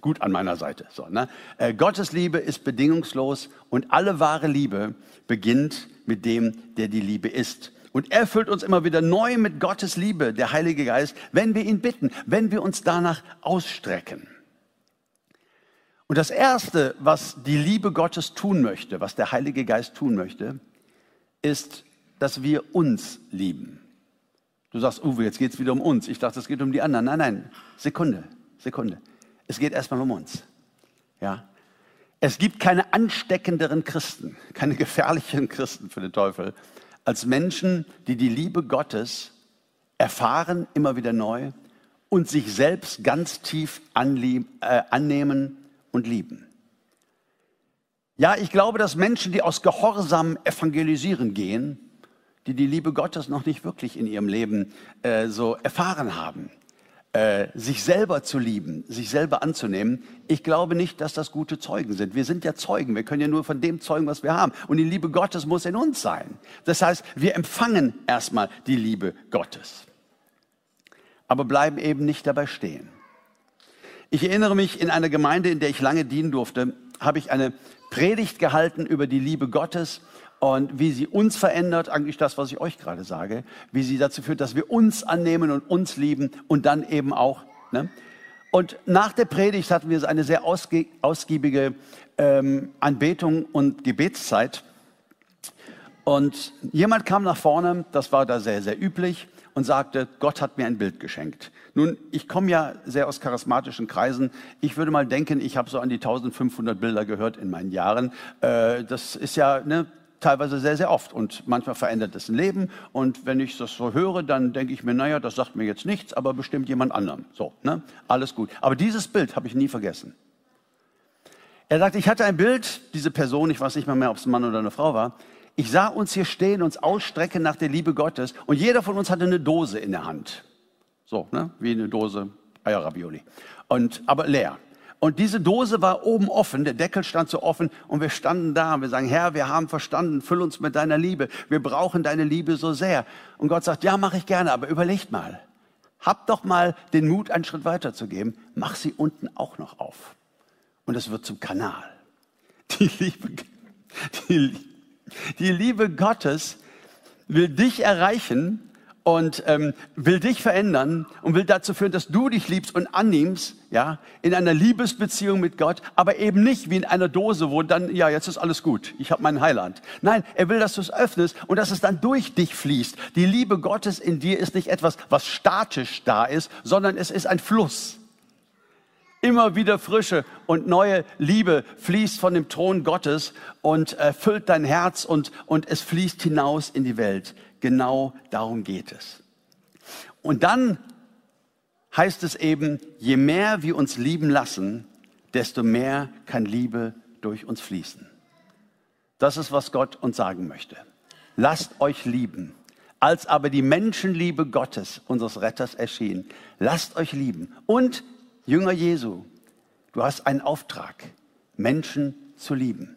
gut an meiner Seite. So, ne? äh, Gottes Liebe ist bedingungslos und alle wahre Liebe beginnt mit dem, der die Liebe ist. Und er füllt uns immer wieder neu mit Gottes Liebe, der Heilige Geist, wenn wir ihn bitten, wenn wir uns danach ausstrecken. Und das Erste, was die Liebe Gottes tun möchte, was der Heilige Geist tun möchte, ist, dass wir uns lieben. Du sagst, Uwe, jetzt geht es wieder um uns. Ich dachte, es geht um die anderen. Nein, nein, Sekunde, Sekunde. Es geht erstmal um uns. Ja? Es gibt keine ansteckenderen Christen, keine gefährlicheren Christen für den Teufel, als Menschen, die die Liebe Gottes erfahren, immer wieder neu und sich selbst ganz tief anlieb, äh, annehmen und lieben. Ja, ich glaube, dass Menschen, die aus Gehorsam evangelisieren gehen, die die Liebe Gottes noch nicht wirklich in ihrem Leben äh, so erfahren haben. Äh, sich selber zu lieben, sich selber anzunehmen. Ich glaube nicht, dass das gute Zeugen sind. Wir sind ja Zeugen. Wir können ja nur von dem zeugen, was wir haben. Und die Liebe Gottes muss in uns sein. Das heißt, wir empfangen erstmal die Liebe Gottes. Aber bleiben eben nicht dabei stehen. Ich erinnere mich, in einer Gemeinde, in der ich lange dienen durfte, habe ich eine Predigt gehalten über die Liebe Gottes und wie sie uns verändert, eigentlich das, was ich euch gerade sage, wie sie dazu führt, dass wir uns annehmen und uns lieben und dann eben auch. Ne? Und nach der Predigt hatten wir eine sehr ausgiebige ähm, Anbetung und Gebetszeit. Und jemand kam nach vorne, das war da sehr, sehr üblich, und sagte, Gott hat mir ein Bild geschenkt. Nun, ich komme ja sehr aus charismatischen Kreisen. Ich würde mal denken, ich habe so an die 1500 Bilder gehört in meinen Jahren. Äh, das ist ja ne, teilweise sehr, sehr oft. Und manchmal verändert es ein Leben. Und wenn ich das so höre, dann denke ich mir, naja, das sagt mir jetzt nichts, aber bestimmt jemand anderem. So, ne? alles gut. Aber dieses Bild habe ich nie vergessen. Er sagt, ich hatte ein Bild, diese Person, ich weiß nicht mal mehr, ob es ein Mann oder eine Frau war, ich sah uns hier stehen, uns ausstrecken nach der Liebe Gottes und jeder von uns hatte eine Dose in der Hand. So, ne? wie eine Dose Eierravioli. Und, aber leer. Und diese Dose war oben offen, der Deckel stand so offen und wir standen da und wir sagen, Herr, wir haben verstanden, füll uns mit deiner Liebe. Wir brauchen deine Liebe so sehr. Und Gott sagt, ja, mache ich gerne, aber überlegt mal. Habt doch mal den Mut, einen Schritt weiter zu geben. Mach sie unten auch noch auf. Und es wird zum Kanal. Die Liebe, die, die Liebe Gottes will dich erreichen und ähm, will dich verändern und will dazu führen, dass du dich liebst und annimmst, ja, in einer Liebesbeziehung mit Gott, aber eben nicht wie in einer Dose, wo dann, ja, jetzt ist alles gut, ich habe meinen Heiland. Nein, er will, dass du es öffnest und dass es dann durch dich fließt. Die Liebe Gottes in dir ist nicht etwas, was statisch da ist, sondern es ist ein Fluss. Immer wieder frische und neue Liebe fließt von dem Thron Gottes und erfüllt dein Herz und, und es fließt hinaus in die Welt. Genau darum geht es. Und dann heißt es eben, je mehr wir uns lieben lassen, desto mehr kann Liebe durch uns fließen. Das ist, was Gott uns sagen möchte. Lasst euch lieben. Als aber die Menschenliebe Gottes, unseres Retters, erschien, lasst euch lieben. Und Jünger Jesu, du hast einen Auftrag, Menschen zu lieben.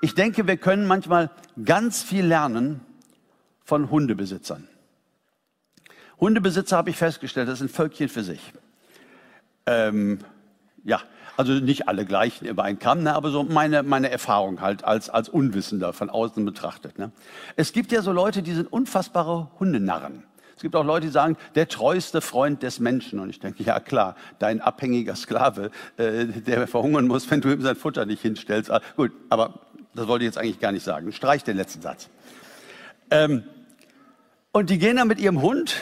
Ich denke, wir können manchmal ganz viel lernen von Hundebesitzern. Hundebesitzer habe ich festgestellt, das sind Völkchen für sich. Ähm, ja, also nicht alle gleich über einen Kamm, ne, aber so meine, meine Erfahrung halt als, als Unwissender von außen betrachtet. Ne. Es gibt ja so Leute, die sind unfassbare Hundenarren. Es gibt auch Leute, die sagen, der treueste Freund des Menschen. Und ich denke, ja klar, dein abhängiger Sklave, äh, der verhungern muss, wenn du ihm sein Futter nicht hinstellst. Ah, gut, aber das wollte ich jetzt eigentlich gar nicht sagen. Streich den letzten Satz. Ähm, und die gehen dann mit ihrem Hund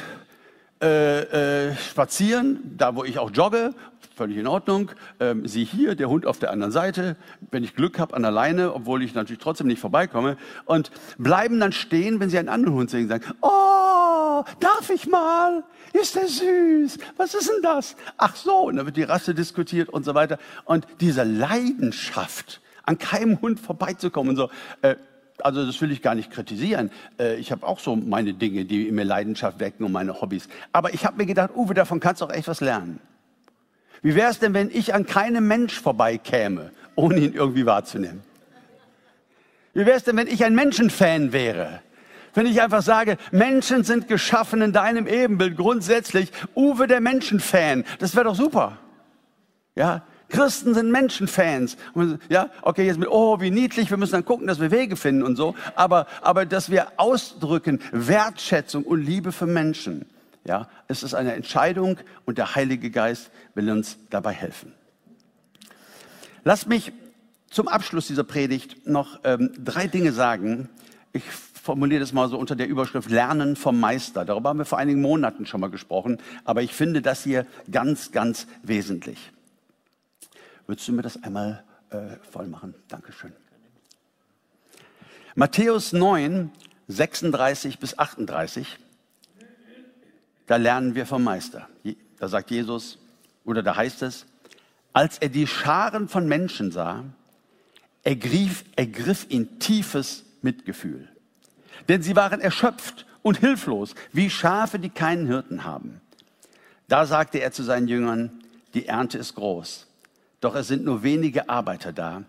äh, äh, spazieren, da wo ich auch jogge, völlig in Ordnung. Ähm, sie hier, der Hund auf der anderen Seite, wenn ich Glück habe, an der Leine, obwohl ich natürlich trotzdem nicht vorbeikomme. Und bleiben dann stehen, wenn sie einen anderen Hund sehen, sagen, oh, darf ich mal? Ist der süß? Was ist denn das? Ach so, und dann wird die Rasse diskutiert und so weiter. Und diese Leidenschaft, an keinem Hund vorbeizukommen und so, äh, also das will ich gar nicht kritisieren. Äh, ich habe auch so meine Dinge, die mir Leidenschaft wecken und meine Hobbys. Aber ich habe mir gedacht, Uwe, davon kannst du auch echt was lernen. Wie wäre es denn, wenn ich an keinem Mensch vorbeikäme, ohne ihn irgendwie wahrzunehmen? Wie wäre es denn, wenn ich ein Menschenfan wäre? Wenn ich einfach sage, Menschen sind geschaffen in deinem Ebenbild, grundsätzlich, Uwe der Menschenfan, das wäre doch super. Ja, Christen sind Menschenfans. Ja, okay, jetzt mit, oh, wie niedlich, wir müssen dann gucken, dass wir Wege finden und so. Aber, aber dass wir ausdrücken Wertschätzung und Liebe für Menschen. Ja, es ist eine Entscheidung und der Heilige Geist will uns dabei helfen. Lass mich zum Abschluss dieser Predigt noch ähm, drei Dinge sagen. Ich formuliere das mal so unter der Überschrift Lernen vom Meister. Darüber haben wir vor einigen Monaten schon mal gesprochen, aber ich finde das hier ganz, ganz wesentlich. Würdest du mir das einmal äh, voll machen? Dankeschön. Matthäus 9, 36 bis 38. Da lernen wir vom Meister. Da sagt Jesus, oder da heißt es, als er die Scharen von Menschen sah, ergriff, ergriff ihn tiefes Mitgefühl. Denn sie waren erschöpft und hilflos, wie Schafe, die keinen Hirten haben. Da sagte er zu seinen Jüngern, die Ernte ist groß, doch es sind nur wenige Arbeiter da.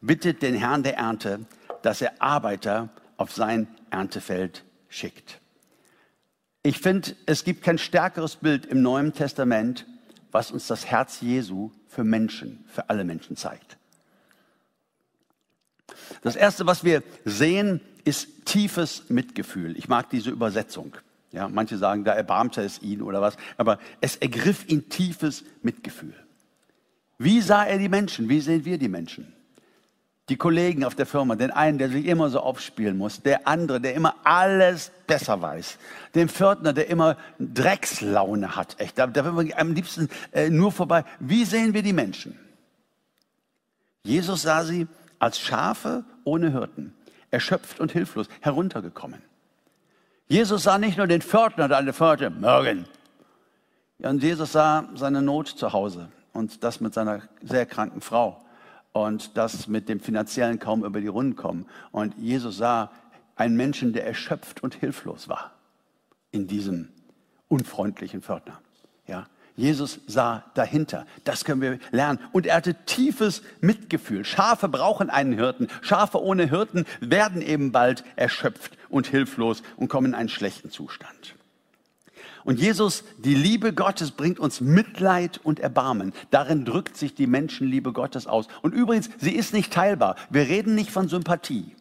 Bittet den Herrn der Ernte, dass er Arbeiter auf sein Erntefeld schickt. Ich finde, es gibt kein stärkeres Bild im Neuen Testament, was uns das Herz Jesu für Menschen, für alle Menschen zeigt. Das Erste, was wir sehen, ist tiefes Mitgefühl. Ich mag diese Übersetzung. Ja, manche sagen, da erbarmte es ihn oder was, aber es ergriff ihn tiefes Mitgefühl. Wie sah er die Menschen? Wie sehen wir die Menschen? die Kollegen auf der Firma, den einen, der sich immer so aufspielen muss, der andere, der immer alles besser weiß, den Pförtner, der immer Dreckslaune hat, echt, da, da will man am liebsten äh, nur vorbei. Wie sehen wir die Menschen? Jesus sah sie als Schafe ohne Hirten, erschöpft und hilflos, heruntergekommen. Jesus sah nicht nur den Pförtner, der alle Pförtner, morgen. Und Jesus sah seine Not zu Hause und das mit seiner sehr kranken Frau und das mit dem finanziellen kaum über die Runden kommen. Und Jesus sah einen Menschen, der erschöpft und hilflos war in diesem unfreundlichen Pförtner. Ja, Jesus sah dahinter. Das können wir lernen. Und er hatte tiefes Mitgefühl. Schafe brauchen einen Hirten. Schafe ohne Hirten werden eben bald erschöpft und hilflos und kommen in einen schlechten Zustand. Und Jesus, die Liebe Gottes bringt uns Mitleid und Erbarmen. Darin drückt sich die Menschenliebe Gottes aus. Und übrigens, sie ist nicht teilbar. Wir reden nicht von Sympathie.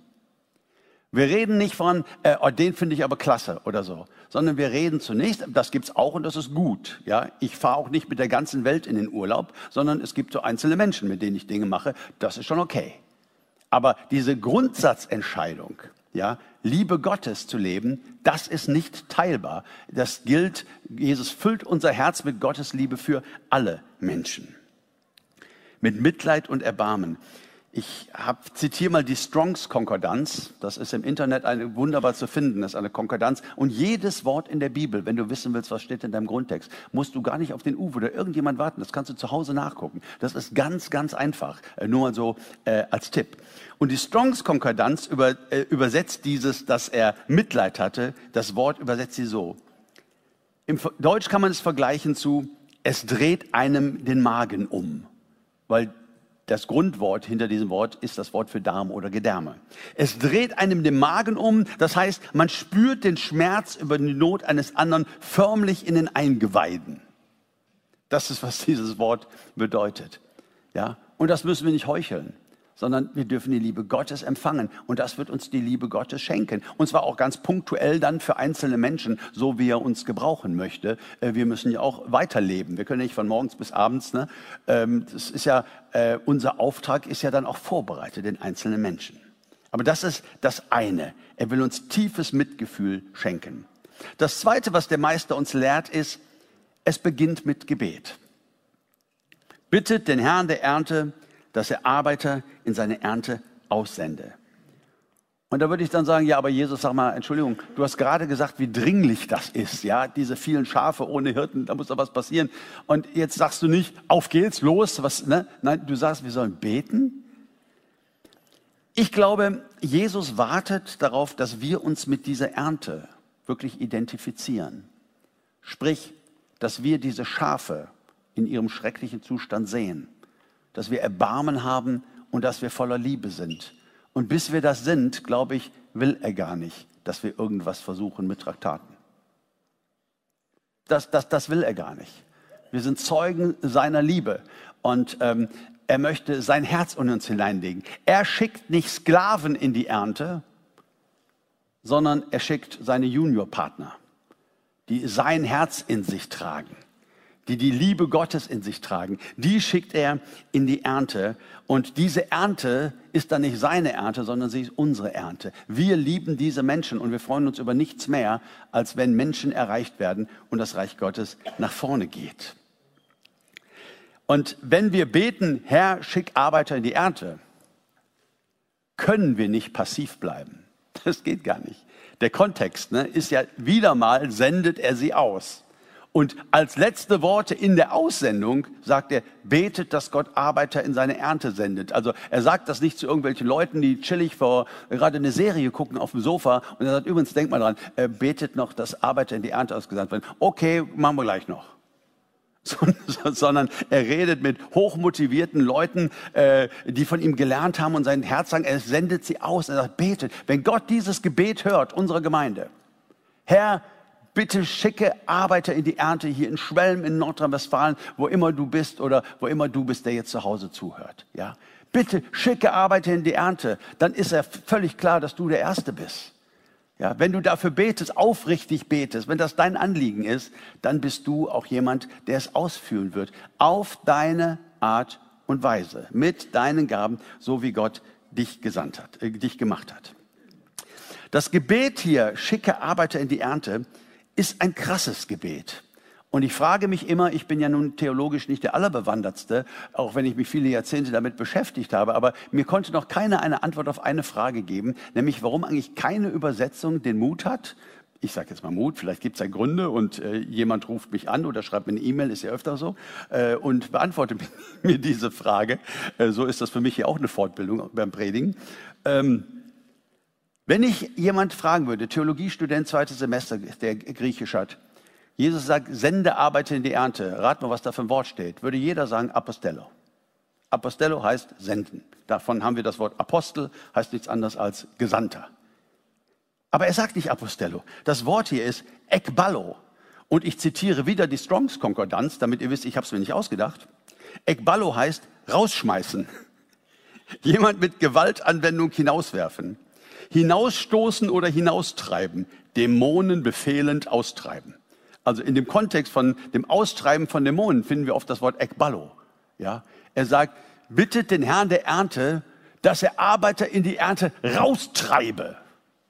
Wir reden nicht von, äh, oh, den finde ich aber klasse oder so, sondern wir reden zunächst, das gibt's auch und das ist gut. Ja, ich fahre auch nicht mit der ganzen Welt in den Urlaub, sondern es gibt so einzelne Menschen, mit denen ich Dinge mache. Das ist schon okay. Aber diese Grundsatzentscheidung, ja, Liebe Gottes zu leben, das ist nicht teilbar. Das gilt, Jesus füllt unser Herz mit Gottes Liebe für alle Menschen. Mit Mitleid und Erbarmen. Ich hab, zitiere mal die Strongs Konkordanz. Das ist im Internet eine, wunderbar zu finden. Das ist eine Konkordanz. Und jedes Wort in der Bibel, wenn du wissen willst, was steht in deinem Grundtext, musst du gar nicht auf den Uwe oder irgendjemand warten. Das kannst du zu Hause nachgucken. Das ist ganz, ganz einfach. Äh, nur mal so äh, als Tipp. Und die Strongs Konkordanz über, äh, übersetzt dieses, dass er Mitleid hatte. Das Wort übersetzt sie so. Im Deutsch kann man es vergleichen zu, es dreht einem den Magen um. Weil das Grundwort hinter diesem Wort ist das Wort für Darm oder Gedärme. Es dreht einem den Magen um, das heißt, man spürt den Schmerz über die Not eines anderen förmlich in den Eingeweiden. Das ist, was dieses Wort bedeutet. Ja? Und das müssen wir nicht heucheln sondern wir dürfen die Liebe Gottes empfangen. Und das wird uns die Liebe Gottes schenken. Und zwar auch ganz punktuell dann für einzelne Menschen, so wie er uns gebrauchen möchte. Äh, wir müssen ja auch weiterleben. Wir können nicht von morgens bis abends. Ne? Ähm, das ist ja, äh, unser Auftrag ist ja dann auch vorbereitet, den einzelnen Menschen. Aber das ist das eine. Er will uns tiefes Mitgefühl schenken. Das zweite, was der Meister uns lehrt, ist, es beginnt mit Gebet. Bittet den Herrn der Ernte, dass er Arbeiter in seine Ernte aussende. Und da würde ich dann sagen, ja, aber Jesus, sag mal, Entschuldigung, du hast gerade gesagt, wie dringlich das ist, ja, diese vielen Schafe ohne Hirten, da muss doch was passieren. Und jetzt sagst du nicht, auf geht's, los, was, ne? Nein, du sagst, wir sollen beten. Ich glaube, Jesus wartet darauf, dass wir uns mit dieser Ernte wirklich identifizieren. Sprich, dass wir diese Schafe in ihrem schrecklichen Zustand sehen dass wir Erbarmen haben und dass wir voller Liebe sind. Und bis wir das sind, glaube ich, will er gar nicht, dass wir irgendwas versuchen mit Traktaten. Das, das, das will er gar nicht. Wir sind Zeugen seiner Liebe und ähm, er möchte sein Herz in uns hineinlegen. Er schickt nicht Sklaven in die Ernte, sondern er schickt seine Juniorpartner, die sein Herz in sich tragen die die Liebe Gottes in sich tragen, die schickt er in die Ernte. Und diese Ernte ist dann nicht seine Ernte, sondern sie ist unsere Ernte. Wir lieben diese Menschen und wir freuen uns über nichts mehr, als wenn Menschen erreicht werden und das Reich Gottes nach vorne geht. Und wenn wir beten, Herr, schick Arbeiter in die Ernte, können wir nicht passiv bleiben. Das geht gar nicht. Der Kontext ne, ist ja wieder mal, sendet er sie aus. Und als letzte Worte in der Aussendung sagt er, betet, dass Gott Arbeiter in seine Ernte sendet. Also er sagt das nicht zu irgendwelchen Leuten, die chillig vor gerade eine Serie gucken auf dem Sofa. Und er sagt, übrigens, denk mal dran, er betet noch, dass Arbeiter in die Ernte ausgesandt werden. Okay, machen wir gleich noch. sondern er redet mit hochmotivierten Leuten, äh, die von ihm gelernt haben und sein Herz sagen, er sendet sie aus. Er sagt, betet. Wenn Gott dieses Gebet hört, unsere Gemeinde, Herr, bitte schicke Arbeiter in die Ernte hier in Schwelm in Nordrhein-Westfalen, wo immer du bist oder wo immer du bist, der jetzt zu Hause zuhört. Ja, bitte schicke Arbeiter in die Ernte. Dann ist er völlig klar, dass du der Erste bist. Ja, wenn du dafür betest, aufrichtig betest, wenn das dein Anliegen ist, dann bist du auch jemand, der es ausführen wird. Auf deine Art und Weise. Mit deinen Gaben, so wie Gott dich gesandt hat, äh, dich gemacht hat. Das Gebet hier, schicke Arbeiter in die Ernte, ist ein krasses Gebet. Und ich frage mich immer, ich bin ja nun theologisch nicht der Allerbewandertste, auch wenn ich mich viele Jahrzehnte damit beschäftigt habe, aber mir konnte noch keiner eine Antwort auf eine Frage geben, nämlich warum eigentlich keine Übersetzung den Mut hat, ich sage jetzt mal Mut, vielleicht gibt es ja Gründe und äh, jemand ruft mich an oder schreibt mir eine E-Mail, ist ja öfter so, äh, und beantwortet mir diese Frage. Äh, so ist das für mich ja auch eine Fortbildung beim Predigen. Ähm, wenn ich jemand fragen würde, Theologiestudent, zweites Semester, der Griechisch hat, Jesus sagt, sende Arbeiter in die Ernte. Rat mal, was da für ein Wort steht. Würde jeder sagen Apostello. Apostello heißt senden. Davon haben wir das Wort Apostel, heißt nichts anderes als Gesandter. Aber er sagt nicht Apostello. Das Wort hier ist Ekballo. Und ich zitiere wieder die Strongs Konkordanz, damit ihr wisst, ich habe es mir nicht ausgedacht. Ekballo heißt rausschmeißen. Jemand mit Gewaltanwendung hinauswerfen. Hinausstoßen oder hinaustreiben. Dämonen befehlend austreiben. Also in dem Kontext von dem Austreiben von Dämonen finden wir oft das Wort Ekballo. Ja? Er sagt, bittet den Herrn der Ernte, dass er Arbeiter in die Ernte raustreibe.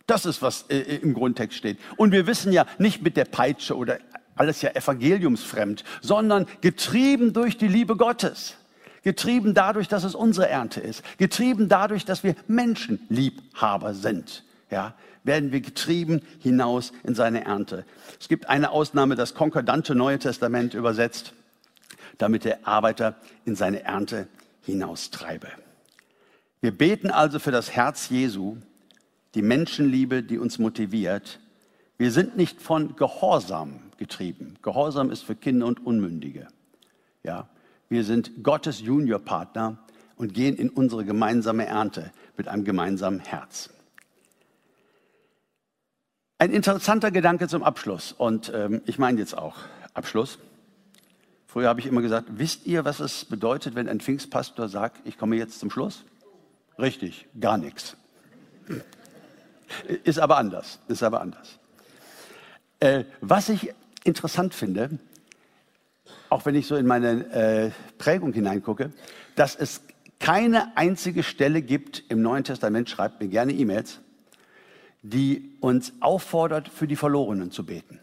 Das ist, was äh, äh, im Grundtext steht. Und wir wissen ja nicht mit der Peitsche oder alles ja evangeliumsfremd, sondern getrieben durch die Liebe Gottes. Getrieben dadurch, dass es unsere Ernte ist. Getrieben dadurch, dass wir Menschenliebhaber sind. Ja, werden wir getrieben hinaus in seine Ernte. Es gibt eine Ausnahme, das konkordante Neue Testament übersetzt, damit der Arbeiter in seine Ernte hinaustreibe. Wir beten also für das Herz Jesu, die Menschenliebe, die uns motiviert. Wir sind nicht von Gehorsam getrieben. Gehorsam ist für Kinder und Unmündige. Ja, wir sind Gottes Juniorpartner und gehen in unsere gemeinsame Ernte mit einem gemeinsamen Herz. Ein interessanter Gedanke zum Abschluss und ähm, ich meine jetzt auch Abschluss. Früher habe ich immer gesagt, wisst ihr, was es bedeutet, wenn ein Pfingstpastor sagt, ich komme jetzt zum Schluss? Richtig, gar nichts. Ist aber anders. Ist aber anders. Äh, was ich interessant finde, auch wenn ich so in meine äh, Prägung hineingucke, dass es keine einzige Stelle gibt im Neuen Testament, schreibt mir gerne E-Mails, die uns auffordert, für die Verlorenen zu beten.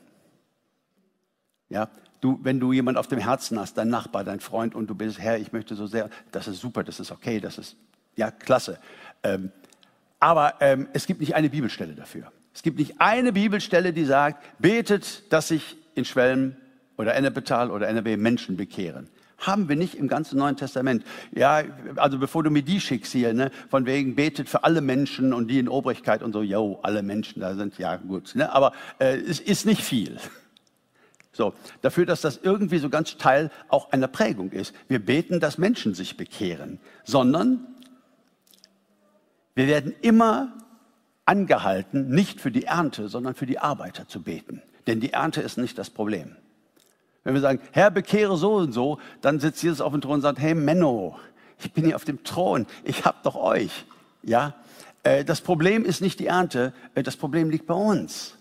Ja, du, wenn du jemand auf dem Herzen hast, dein Nachbar, dein Freund, und du bist, Herr, ich möchte so sehr, das ist super, das ist okay, das ist, ja, klasse. Ähm, aber ähm, es gibt nicht eine Bibelstelle dafür. Es gibt nicht eine Bibelstelle, die sagt, betet, dass sich in Schwelm oder Ennepetal oder NRW Menschen bekehren. Haben wir nicht im ganzen Neuen Testament. Ja, also bevor du mir die schickst hier, ne, von wegen betet für alle Menschen und die in Obrigkeit und so, yo, alle Menschen da sind, ja gut. Ne, aber äh, es ist nicht viel. So, dafür, dass das irgendwie so ganz Teil auch einer Prägung ist. Wir beten, dass Menschen sich bekehren, sondern wir werden immer angehalten, nicht für die Ernte, sondern für die Arbeiter zu beten. Denn die Ernte ist nicht das Problem. Wenn wir sagen, Herr, bekehre so und so, dann sitzt Jesus auf dem Thron und sagt, hey Menno, ich bin hier auf dem Thron, ich hab doch euch. Ja, äh, das Problem ist nicht die Ernte, äh, das Problem liegt bei uns.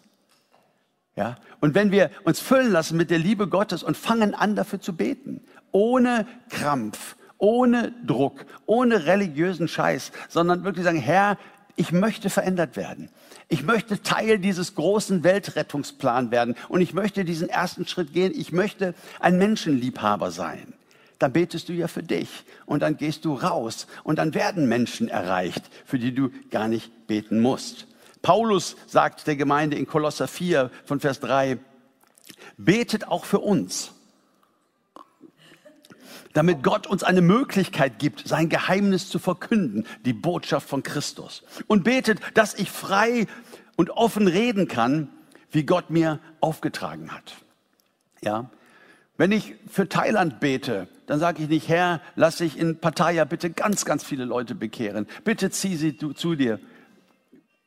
Ja, und wenn wir uns füllen lassen mit der Liebe Gottes und fangen an, dafür zu beten, ohne Krampf, ohne Druck, ohne religiösen Scheiß, sondern wirklich sagen, Herr, ich möchte verändert werden. Ich möchte Teil dieses großen Weltrettungsplans werden und ich möchte diesen ersten Schritt gehen. Ich möchte ein Menschenliebhaber sein. Dann betest du ja für dich und dann gehst du raus und dann werden Menschen erreicht, für die du gar nicht beten musst. Paulus sagt der Gemeinde in Kolosser 4 von Vers 3, betet auch für uns damit Gott uns eine Möglichkeit gibt, sein Geheimnis zu verkünden, die Botschaft von Christus. Und betet, dass ich frei und offen reden kann, wie Gott mir aufgetragen hat. Ja, wenn ich für Thailand bete, dann sage ich nicht, Herr, lass dich in Pattaya bitte ganz, ganz viele Leute bekehren. Bitte zieh sie zu dir.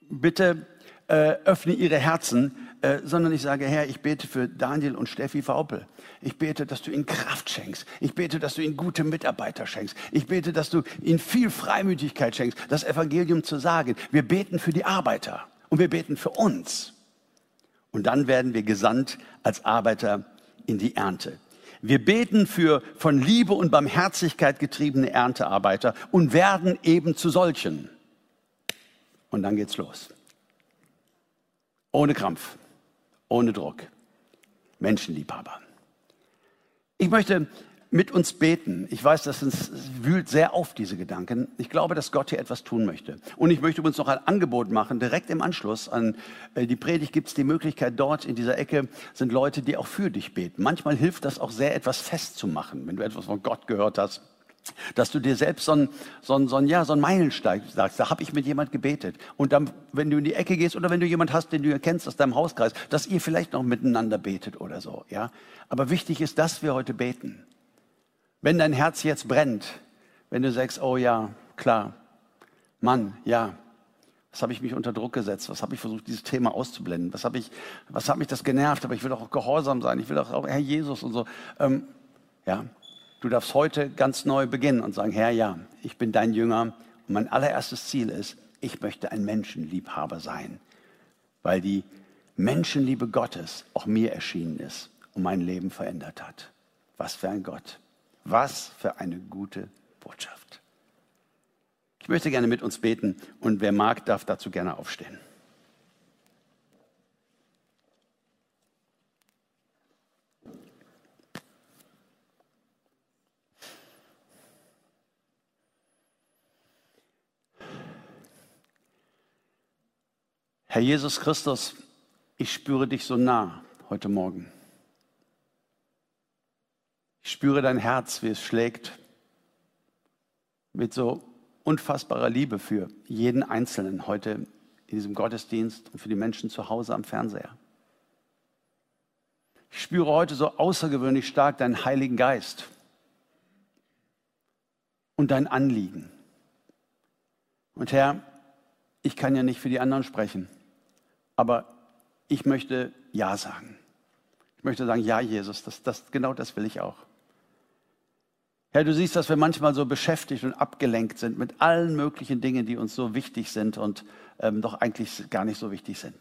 Bitte äh, öffne ihre Herzen, äh, sondern ich sage, Herr, ich bete für Daniel und Steffi Vaupel. Ich bete, dass du ihnen Kraft schenkst. Ich bete, dass du ihnen gute Mitarbeiter schenkst. Ich bete, dass du ihnen viel Freimütigkeit schenkst, das Evangelium zu sagen. Wir beten für die Arbeiter und wir beten für uns. Und dann werden wir gesandt als Arbeiter in die Ernte. Wir beten für von Liebe und Barmherzigkeit getriebene Erntearbeiter und werden eben zu solchen. Und dann geht's los. Ohne Krampf, ohne Druck. Menschenliebhaber. Ich möchte mit uns beten. Ich weiß, das wühlt sehr auf, diese Gedanken. Ich glaube, dass Gott hier etwas tun möchte. Und ich möchte uns noch ein Angebot machen. Direkt im Anschluss an äh, die Predigt gibt es die Möglichkeit, dort in dieser Ecke sind Leute, die auch für dich beten. Manchmal hilft das auch sehr, etwas festzumachen, wenn du etwas von Gott gehört hast dass du dir selbst so einen, so einen, so einen, ja, so einen Meilenstein sagst, da habe ich mit jemand gebetet. Und dann, wenn du in die Ecke gehst oder wenn du jemand hast, den du erkennst aus deinem Hauskreis, dass ihr vielleicht noch miteinander betet oder so. Ja? Aber wichtig ist, dass wir heute beten. Wenn dein Herz jetzt brennt, wenn du sagst, oh ja, klar, Mann, ja, was habe ich mich unter Druck gesetzt? Was habe ich versucht, dieses Thema auszublenden? Was, ich, was hat mich das genervt? Aber ich will auch gehorsam sein. Ich will doch auch Herr Jesus und so. Ähm, ja, du darfst heute ganz neu beginnen und sagen, Herr, ja, ich bin dein Jünger. Und mein allererstes Ziel ist, ich möchte ein Menschenliebhaber sein, weil die Menschenliebe Gottes auch mir erschienen ist und mein Leben verändert hat. Was für ein Gott. Was für eine gute Botschaft. Ich möchte gerne mit uns beten und wer mag, darf dazu gerne aufstehen. Herr Jesus Christus, ich spüre dich so nah heute Morgen. Ich spüre dein Herz, wie es schlägt, mit so unfassbarer Liebe für jeden Einzelnen heute in diesem Gottesdienst und für die Menschen zu Hause am Fernseher. Ich spüre heute so außergewöhnlich stark deinen Heiligen Geist und dein Anliegen. Und Herr, ich kann ja nicht für die anderen sprechen, aber ich möchte Ja sagen. Ich möchte sagen, ja, Jesus, das, das, genau das will ich auch. Herr, du siehst, dass wir manchmal so beschäftigt und abgelenkt sind mit allen möglichen Dingen, die uns so wichtig sind und ähm, doch eigentlich gar nicht so wichtig sind.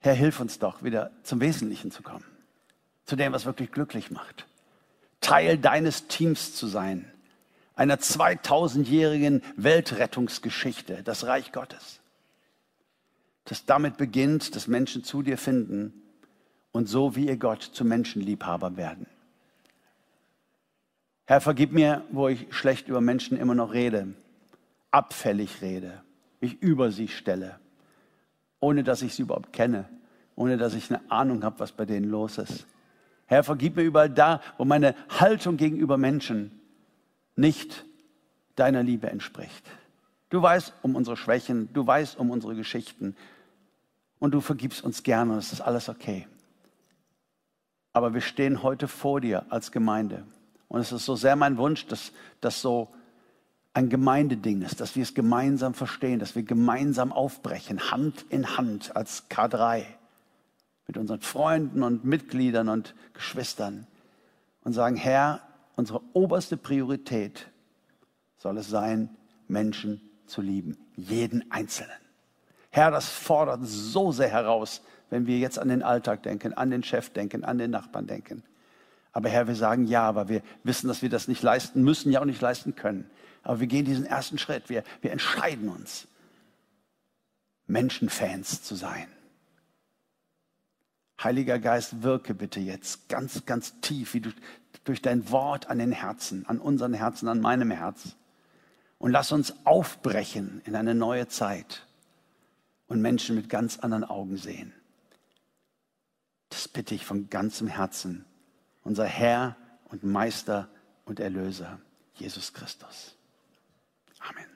Herr, hilf uns doch, wieder zum Wesentlichen zu kommen, zu dem, was wirklich glücklich macht. Teil deines Teams zu sein, einer 2000-jährigen Weltrettungsgeschichte, das Reich Gottes. Das damit beginnt, dass Menschen zu dir finden und so wie ihr Gott zu Menschenliebhaber werden. Herr, vergib mir, wo ich schlecht über Menschen immer noch rede, abfällig rede, mich über sie stelle, ohne dass ich sie überhaupt kenne, ohne dass ich eine Ahnung habe, was bei denen los ist. Herr, vergib mir überall da, wo meine Haltung gegenüber Menschen nicht deiner Liebe entspricht. Du weißt um unsere Schwächen, du weißt um unsere Geschichten und du vergibst uns gerne, das ist alles okay. Aber wir stehen heute vor dir als Gemeinde und es ist so sehr mein Wunsch, dass das so ein Gemeindeding ist, dass wir es gemeinsam verstehen, dass wir gemeinsam aufbrechen, Hand in Hand als K3 mit unseren Freunden und Mitgliedern und Geschwistern und sagen, Herr, unsere oberste Priorität soll es sein, Menschen zu lieben, jeden Einzelnen. Herr, das fordert so sehr heraus, wenn wir jetzt an den Alltag denken, an den Chef denken, an den Nachbarn denken. Aber Herr, wir sagen ja, aber wir wissen, dass wir das nicht leisten müssen, ja auch nicht leisten können. Aber wir gehen diesen ersten Schritt. Wir, wir entscheiden uns, Menschenfans zu sein. Heiliger Geist, wirke bitte jetzt ganz, ganz tief, wie du durch dein Wort an den Herzen, an unseren Herzen, an meinem Herz. Und lass uns aufbrechen in eine neue Zeit und Menschen mit ganz anderen Augen sehen. Das bitte ich von ganzem Herzen unser Herr und Meister und Erlöser, Jesus Christus. Amen.